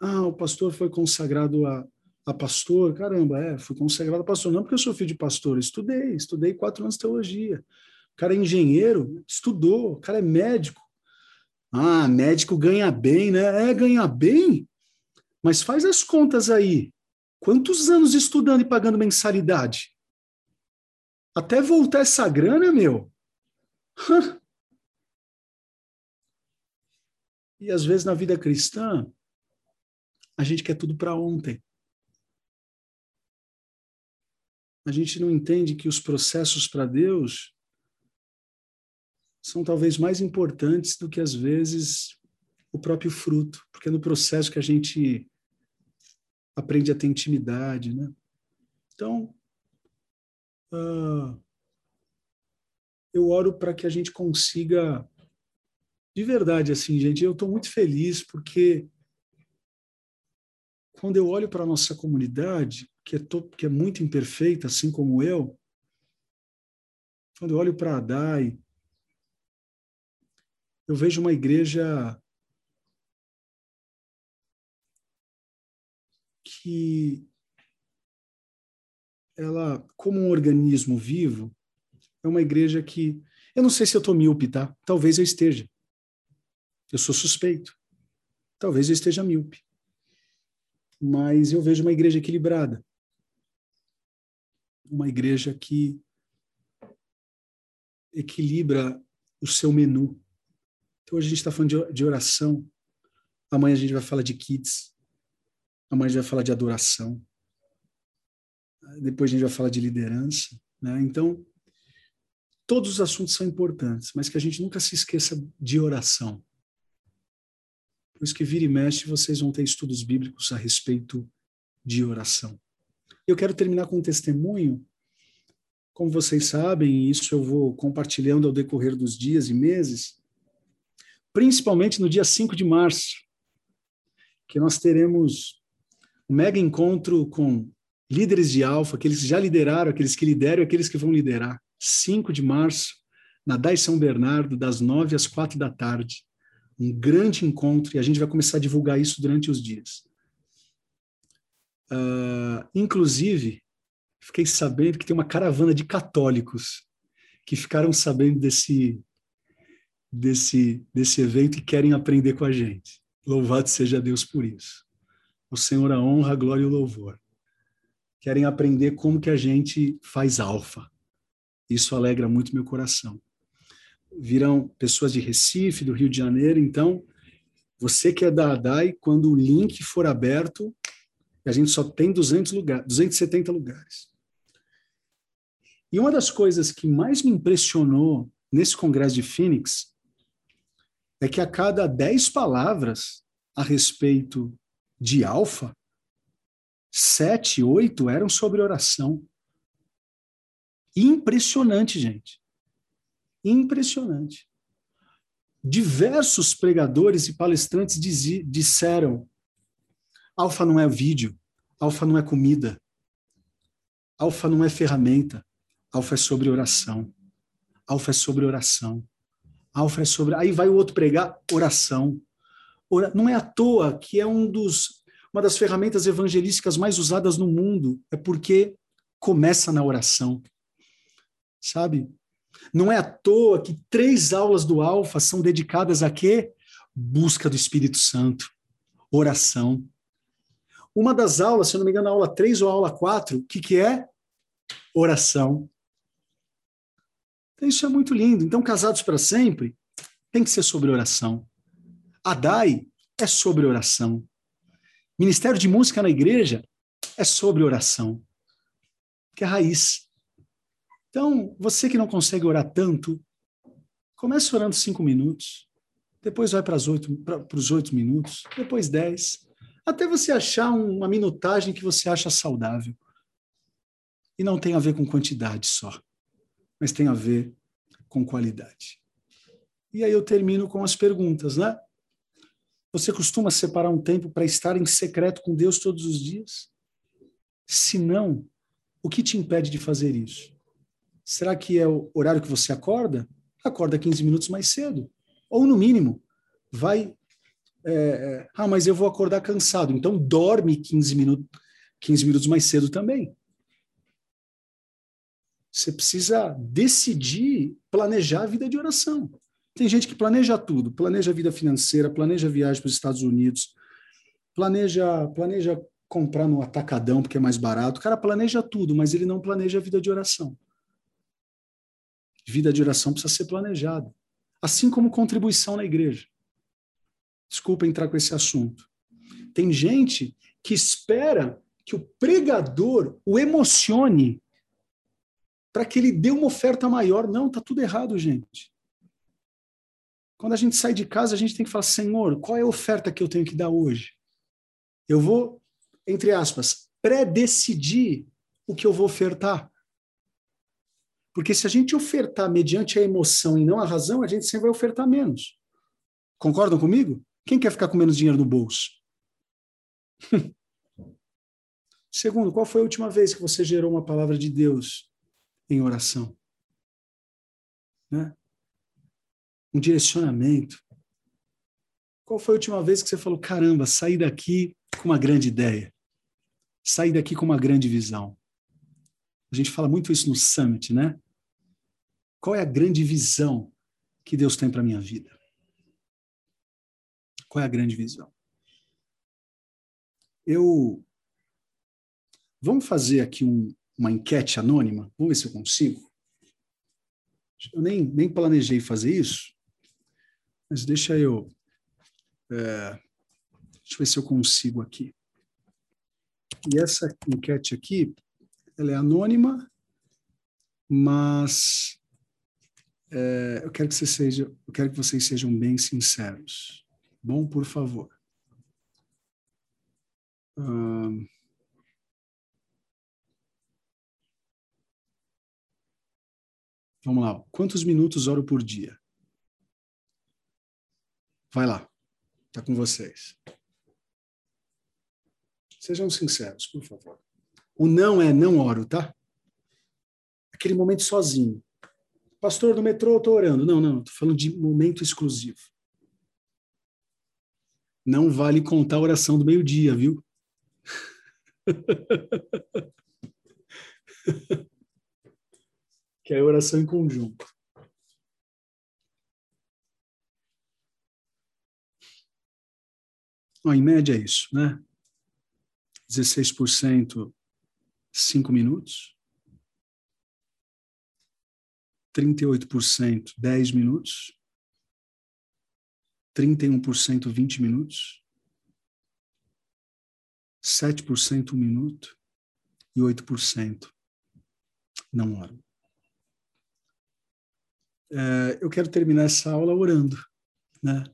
ah, o pastor foi consagrado a, a pastor, caramba, é, fui consagrado a pastor, não porque eu sou filho de pastor, estudei, estudei quatro anos de teologia. Cara é engenheiro, estudou, o cara é médico. Ah, médico ganha bem, né? É, ganha bem, mas faz as contas aí. Quantos anos estudando e pagando mensalidade? Até voltar essa grana, meu. e às vezes na vida cristã, a gente quer tudo para ontem. A gente não entende que os processos para Deus são talvez mais importantes do que às vezes o próprio fruto, porque é no processo que a gente aprende a ter intimidade, né? Então, uh, eu oro para que a gente consiga, de verdade, assim, gente, eu estou muito feliz porque quando eu olho para a nossa comunidade, que é, to, que é muito imperfeita, assim como eu, quando eu olho para a DAI, eu vejo uma igreja que ela, como um organismo vivo, é uma igreja que. Eu não sei se eu estou míope, tá? Talvez eu esteja. Eu sou suspeito. Talvez eu esteja míope. Mas eu vejo uma igreja equilibrada. Uma igreja que equilibra o seu menu. Então, hoje a gente está falando de oração. Amanhã a gente vai falar de kids. Amanhã a gente vai falar de adoração depois a gente vai falar de liderança. Né? Então, todos os assuntos são importantes, mas que a gente nunca se esqueça de oração. Por isso que vira e mexe, vocês vão ter estudos bíblicos a respeito de oração. Eu quero terminar com um testemunho. Como vocês sabem, isso eu vou compartilhando ao decorrer dos dias e meses, principalmente no dia 5 de março, que nós teremos um mega encontro com líderes de alfa, aqueles que já lideraram, aqueles que lideram e aqueles que vão liderar. 5 de março, na DAI São Bernardo, das 9 às 4 da tarde. Um grande encontro e a gente vai começar a divulgar isso durante os dias. Uh, inclusive, fiquei sabendo que tem uma caravana de católicos que ficaram sabendo desse, desse, desse evento e querem aprender com a gente. Louvado seja Deus por isso. O Senhor a honra, a glória e o louvor querem aprender como que a gente faz alfa. Isso alegra muito meu coração. Virão pessoas de Recife, do Rio de Janeiro, então você que é da ADAI, quando o link for aberto, a gente só tem 200 lugares, 270 lugares. E uma das coisas que mais me impressionou nesse congresso de Phoenix é que a cada dez palavras a respeito de alfa, sete, oito eram sobre oração. Impressionante, gente. Impressionante. Diversos pregadores e palestrantes disseram: alfa não é vídeo, alfa não é comida, alfa não é ferramenta, alfa é sobre oração. Alfa é sobre oração. Alfa é sobre. Aí vai o outro pregar oração. Não é à toa que é um dos, uma das ferramentas evangelísticas mais usadas no mundo, é porque começa na oração. Sabe? Não é à toa que três aulas do Alfa são dedicadas a quê? Busca do Espírito Santo, oração. Uma das aulas, se eu não me engano, a aula 3 ou a aula 4, o que, que é? Oração. Então, isso é muito lindo. Então, casados para sempre tem que ser sobre oração. A DAI é sobre oração. Ministério de Música na igreja é sobre oração, que é a raiz. Então, você que não consegue orar tanto, comece orando cinco minutos, depois vai para os oito minutos, depois dez, até você achar uma minutagem que você acha saudável. E não tem a ver com quantidade só mas tem a ver com qualidade. E aí eu termino com as perguntas, né? Você costuma separar um tempo para estar em secreto com Deus todos os dias? Se não, o que te impede de fazer isso? Será que é o horário que você acorda? Acorda 15 minutos mais cedo. Ou, no mínimo, vai. É, é ah, mas eu vou acordar cansado. Então, dorme 15 minutos, 15 minutos mais cedo também. Você precisa decidir planejar a vida de oração. Tem gente que planeja tudo, planeja a vida financeira, planeja viagem para os Estados Unidos, planeja, planeja comprar no atacadão porque é mais barato. O cara planeja tudo, mas ele não planeja a vida de oração. Vida de oração precisa ser planejada, assim como contribuição na igreja. Desculpa entrar com esse assunto. Tem gente que espera que o pregador o emocione para que ele dê uma oferta maior. Não, tá tudo errado, gente. Quando a gente sai de casa, a gente tem que falar: Senhor, qual é a oferta que eu tenho que dar hoje? Eu vou, entre aspas, pré-decidir o que eu vou ofertar. Porque se a gente ofertar mediante a emoção e não a razão, a gente sempre vai ofertar menos. Concordam comigo? Quem quer ficar com menos dinheiro no bolso? <laughs> Segundo, qual foi a última vez que você gerou uma palavra de Deus em oração. Né? Um direcionamento. Qual foi a última vez que você falou, caramba, saí daqui com uma grande ideia? Saí daqui com uma grande visão. A gente fala muito isso no Summit, né? Qual é a grande visão que Deus tem para minha vida? Qual é a grande visão? Eu vamos fazer aqui um, uma enquete anônima. Vamos ver se eu consigo. Eu nem, nem planejei fazer isso, mas deixa eu. É, deixa eu ver se eu consigo aqui. E essa enquete aqui, ela é anônima, mas é, eu quero que você seja, eu quero que vocês sejam bem sinceros. Bom, por favor. Um, Vamos lá. Quantos minutos oro por dia? Vai lá. Está com vocês. Sejam sinceros, por favor. O não é não oro, tá? Aquele momento sozinho. Pastor, no metrô eu estou orando. Não, não, estou falando de momento exclusivo. Não vale contar a oração do meio-dia, viu? <laughs> que é a oração em conjunto. Bom, em média é isso, né? 16% 5 minutos, 38% 10 minutos, 31% 20 minutos, 7% 1 minuto. E 8% não oram é, eu quero terminar essa aula orando. né?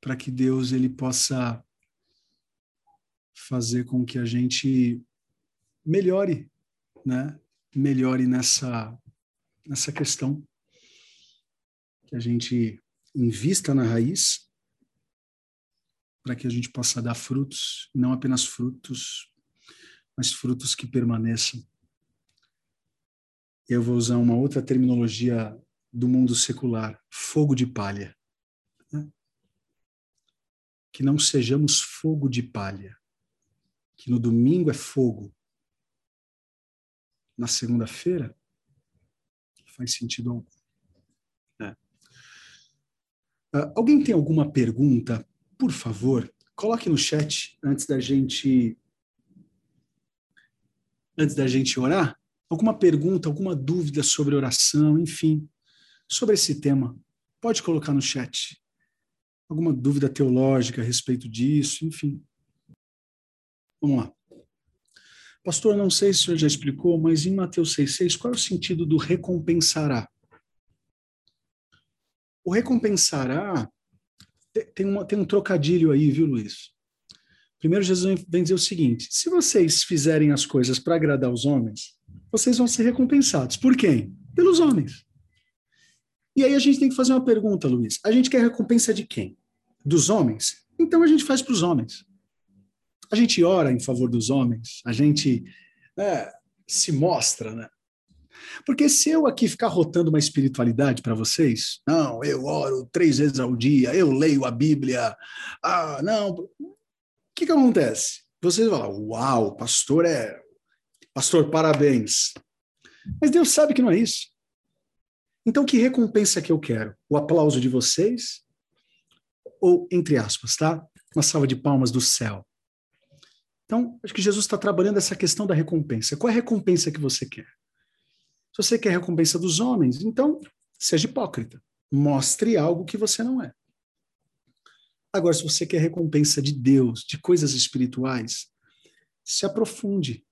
Para que Deus ele possa fazer com que a gente melhore, né? Melhore nessa nessa questão que a gente invista na raiz para que a gente possa dar frutos, não apenas frutos, mas frutos que permaneçam. Eu vou usar uma outra terminologia do mundo secular, fogo de palha. Né? Que não sejamos fogo de palha, que no domingo é fogo, na segunda-feira faz sentido algum. É. Uh, alguém tem alguma pergunta? Por favor, coloque no chat antes da gente antes da gente orar. Alguma pergunta, alguma dúvida sobre oração, enfim, sobre esse tema. Pode colocar no chat. Alguma dúvida teológica a respeito disso, enfim. Vamos lá. Pastor, não sei se o senhor já explicou, mas em Mateus 6,6, qual é o sentido do recompensará? O recompensará tem, uma, tem um trocadilho aí, viu, Luiz? Primeiro, Jesus vem dizer o seguinte: se vocês fizerem as coisas para agradar os homens, vocês vão ser recompensados. Por quem? Pelos homens. E aí a gente tem que fazer uma pergunta, Luiz. A gente quer recompensa de quem? Dos homens? Então a gente faz para os homens. A gente ora em favor dos homens, a gente é, se mostra, né? Porque se eu aqui ficar rotando uma espiritualidade para vocês, não, eu oro três vezes ao dia, eu leio a Bíblia, ah, não, o que, que acontece? Vocês vão falar, uau, pastor é. Pastor, parabéns. Mas Deus sabe que não é isso. Então, que recompensa que eu quero? O aplauso de vocês? Ou, entre aspas, tá? Uma salva de palmas do céu. Então, acho que Jesus está trabalhando essa questão da recompensa. Qual é a recompensa que você quer? Se você quer a recompensa dos homens, então seja hipócrita. Mostre algo que você não é. Agora, se você quer recompensa de Deus, de coisas espirituais, se aprofunde.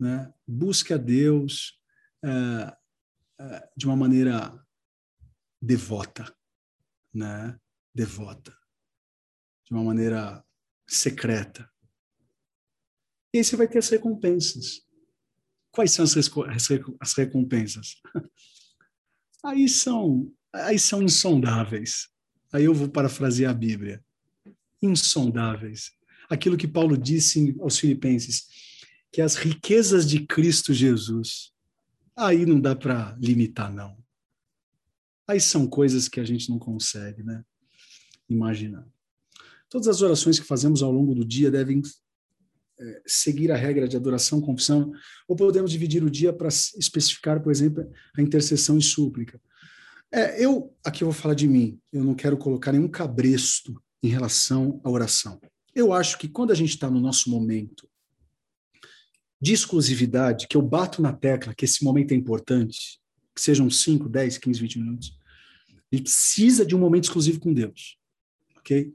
Né? Busque a Deus é, de uma maneira devota. Né? Devota. De uma maneira secreta. E aí você vai ter as recompensas. Quais são as, as recompensas? <laughs> Aí são, aí são insondáveis. Aí eu vou parafrasear a Bíblia. Insondáveis. Aquilo que Paulo disse aos Filipenses, que as riquezas de Cristo Jesus, aí não dá para limitar, não. Aí são coisas que a gente não consegue, né? Imaginar. Todas as orações que fazemos ao longo do dia devem é, seguir a regra de adoração, confissão, ou podemos dividir o dia para especificar, por exemplo, a intercessão e súplica. É, eu, aqui eu vou falar de mim, eu não quero colocar nenhum cabresto em relação à oração. Eu acho que quando a gente está no nosso momento de exclusividade, que eu bato na tecla que esse momento é importante, que sejam 5, 10, 15, 20 minutos, gente precisa de um momento exclusivo com Deus. Ok?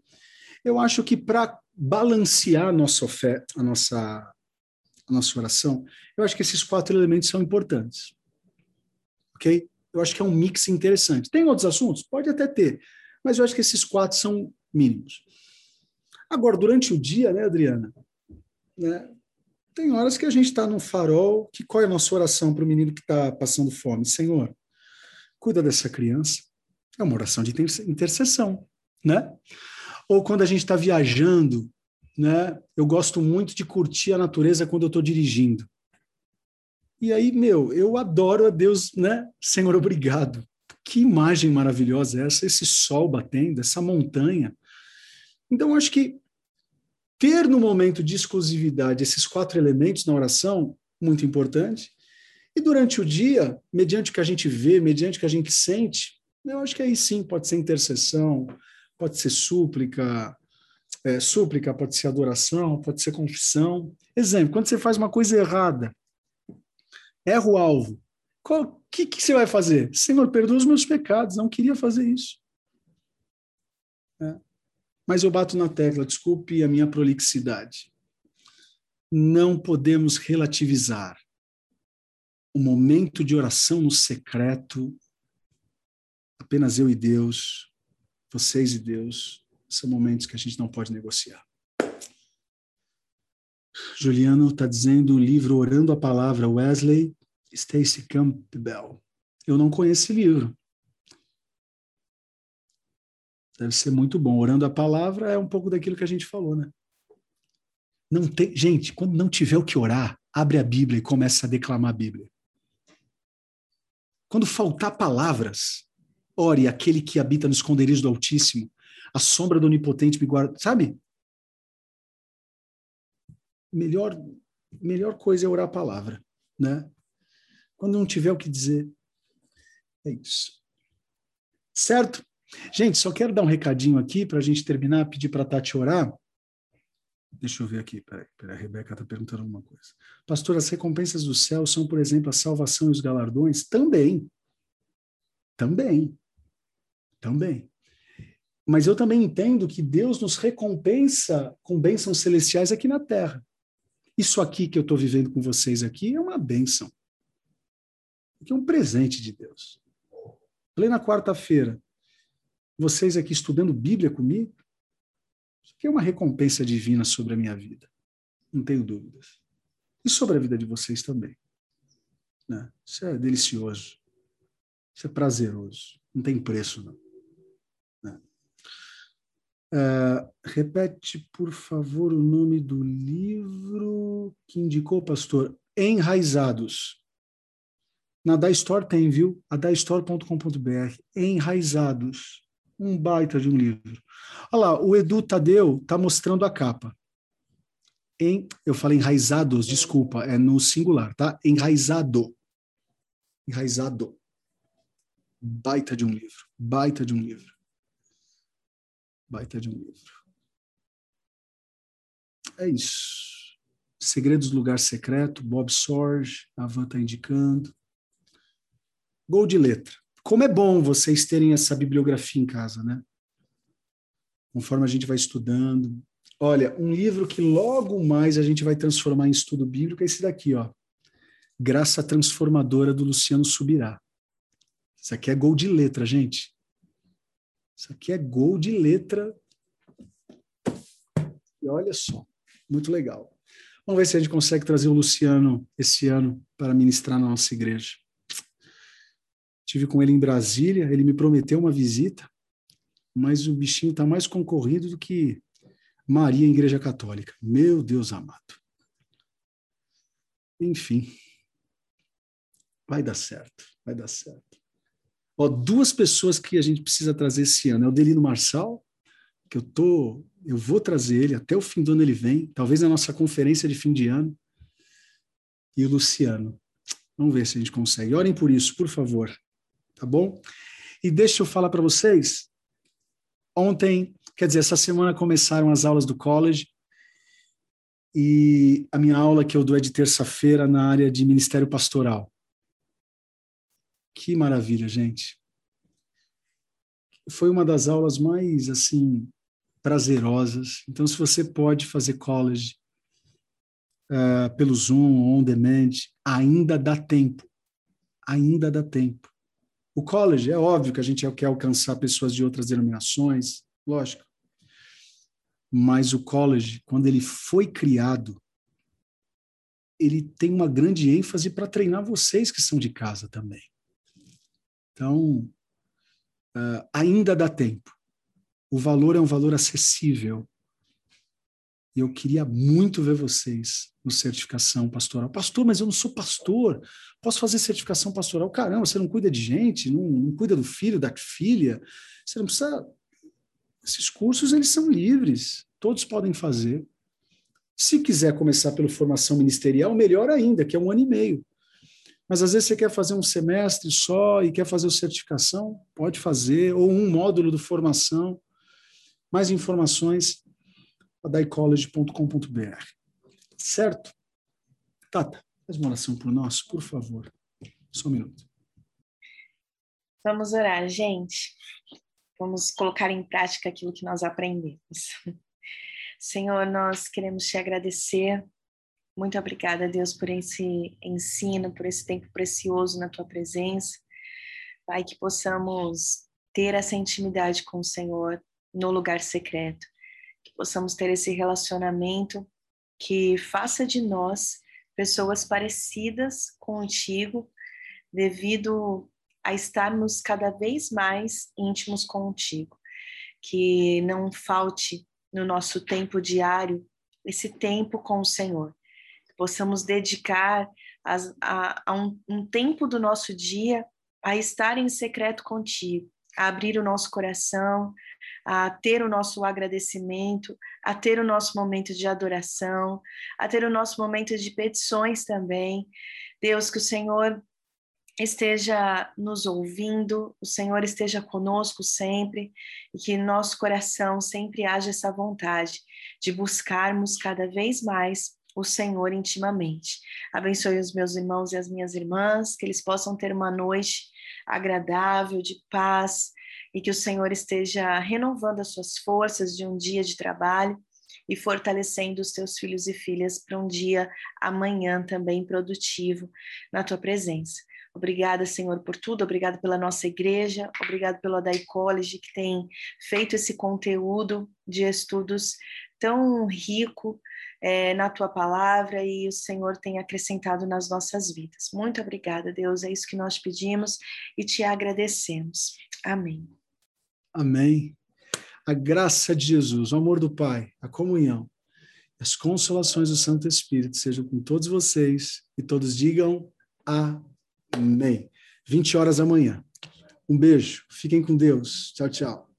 Eu acho que para balancear a nossa fé, a nossa, a nossa oração, eu acho que esses quatro elementos são importantes. Ok? Eu acho que é um mix interessante. Tem outros assuntos? Pode até ter, mas eu acho que esses quatro são mínimos. Agora, durante o dia, né, Adriana? Né, tem horas que a gente está no farol, que qual é a nossa oração para o menino que está passando fome? Senhor, cuida dessa criança. É uma oração de intercessão, né? Ou quando a gente está viajando, né? Eu gosto muito de curtir a natureza quando eu estou dirigindo. E aí, meu, eu adoro a Deus, né? Senhor, obrigado. Que imagem maravilhosa é essa, esse sol batendo, essa montanha. Então, acho que ter no momento de exclusividade esses quatro elementos na oração, muito importante. E durante o dia, mediante o que a gente vê, mediante o que a gente sente, eu acho que aí sim pode ser intercessão, pode ser súplica, é, súplica pode ser adoração, pode ser confissão. Exemplo, quando você faz uma coisa errada, erra o alvo, o que, que você vai fazer? Senhor, perdoa os meus pecados, não queria fazer isso. Mas eu bato na tecla, desculpe a minha prolixidade. Não podemos relativizar o momento de oração no secreto, apenas eu e Deus, Vocês e Deus são momentos que a gente não pode negociar. Juliano está dizendo o livro Orando a Palavra, Wesley Stacy Campbell. Eu não conheço esse livro. Deve ser muito bom. Orando a palavra é um pouco daquilo que a gente falou, né? Não tem, gente, quando não tiver o que orar, abre a Bíblia e começa a declamar a Bíblia. Quando faltar palavras, ore aquele que habita no esconderijo do Altíssimo, a sombra do Onipotente me guarda, sabe? Melhor melhor coisa é orar a palavra, né? Quando não tiver o que dizer, é isso. Certo? Gente, só quero dar um recadinho aqui para a gente terminar, pedir para a Tati orar. Deixa eu ver aqui, peraí, peraí a Rebeca está perguntando alguma coisa. Pastor, as recompensas do céu são, por exemplo, a salvação e os galardões? Também. Também. Também. Mas eu também entendo que Deus nos recompensa com bênçãos celestiais aqui na terra. Isso aqui que eu estou vivendo com vocês aqui é uma bênção. É um presente de Deus. Plena quarta-feira, vocês aqui estudando Bíblia comigo, isso aqui é uma recompensa divina sobre a minha vida. Não tenho dúvidas. E sobre a vida de vocês também. Né? Isso é delicioso. Isso é prazeroso. Não tem preço, não. Né? Uh, repete, por favor, o nome do livro que indicou, pastor. Enraizados. Na Da Store tem, viu? A daistore.com.br. Enraizados um baita de um livro. Olha lá, o Edu Tadeu está mostrando a capa. Em, eu falei enraizados, desculpa, é no singular, tá? Enraizado. Enraizado. Baita de um livro. Baita de um livro. Baita de um livro. É isso. Segredos do Lugar Secreto, Bob Sorge, a Van está indicando. Gol de letra. Como é bom vocês terem essa bibliografia em casa, né? Conforme a gente vai estudando. Olha, um livro que logo mais a gente vai transformar em estudo bíblico é esse daqui, ó. Graça Transformadora do Luciano Subirá. Isso aqui é gol de letra, gente. Isso aqui é gol de letra. E olha só, muito legal. Vamos ver se a gente consegue trazer o Luciano esse ano para ministrar na nossa igreja. Tive com ele em Brasília, ele me prometeu uma visita, mas o bichinho está mais concorrido do que Maria Igreja Católica. Meu Deus amado. Enfim, vai dar certo, vai dar certo. Ó, duas pessoas que a gente precisa trazer esse ano é o Delino Marçal, que eu tô, eu vou trazer ele até o fim do ano ele vem, talvez na nossa conferência de fim de ano, e o Luciano. Vamos ver se a gente consegue. Orem por isso, por favor tá bom? E deixa eu falar para vocês, ontem, quer dizer, essa semana começaram as aulas do college, e a minha aula que eu dou é de terça-feira na área de ministério pastoral. Que maravilha, gente. Foi uma das aulas mais, assim, prazerosas. Então, se você pode fazer college uh, pelo Zoom, on demand, ainda dá tempo. Ainda dá tempo. O college, é óbvio que a gente quer alcançar pessoas de outras denominações, lógico. Mas o college, quando ele foi criado, ele tem uma grande ênfase para treinar vocês que são de casa também. Então, uh, ainda dá tempo. O valor é um valor acessível. E eu queria muito ver vocês no certificação pastoral. Pastor, mas eu não sou pastor. Posso fazer certificação pastoral? Caramba, você não cuida de gente, não, não cuida do filho, da filha. Você não precisa. Esses cursos eles são livres, todos podem fazer. Se quiser começar pela formação ministerial, melhor ainda, que é um ano e meio. Mas às vezes você quer fazer um semestre só e quer fazer a certificação, pode fazer, ou um módulo de formação. Mais informações adaicollege.com.br. Certo? Tata, faz uma oração por nós, por favor. Só um minuto. Vamos orar, gente. Vamos colocar em prática aquilo que nós aprendemos. Senhor, nós queremos te agradecer. Muito obrigada, Deus, por esse ensino, por esse tempo precioso na tua presença. Pai, que possamos ter essa intimidade com o Senhor no lugar secreto, que possamos ter esse relacionamento que faça de nós pessoas parecidas contigo, devido a estarmos cada vez mais íntimos contigo. Que não falte no nosso tempo diário esse tempo com o Senhor. Que possamos dedicar a, a, a um, um tempo do nosso dia a estar em secreto contigo, a abrir o nosso coração, a ter o nosso agradecimento, a ter o nosso momento de adoração, a ter o nosso momento de petições também. Deus, que o Senhor esteja nos ouvindo, o Senhor esteja conosco sempre e que nosso coração sempre haja essa vontade de buscarmos cada vez mais o Senhor intimamente. Abençoe os meus irmãos e as minhas irmãs, que eles possam ter uma noite agradável, de paz, e que o Senhor esteja renovando as suas forças de um dia de trabalho e fortalecendo os teus filhos e filhas para um dia amanhã também produtivo na tua presença. Obrigada, Senhor, por tudo. Obrigada pela nossa igreja. Obrigada pelo Adai College, que tem feito esse conteúdo de estudos tão rico é, na tua palavra e o Senhor tem acrescentado nas nossas vidas. Muito obrigada, Deus. É isso que nós pedimos e te agradecemos. Amém. Amém. A graça de Jesus, o amor do Pai, a comunhão, as consolações do Santo Espírito sejam com todos vocês e todos digam amém. 20 horas amanhã. Um beijo, fiquem com Deus. Tchau, tchau.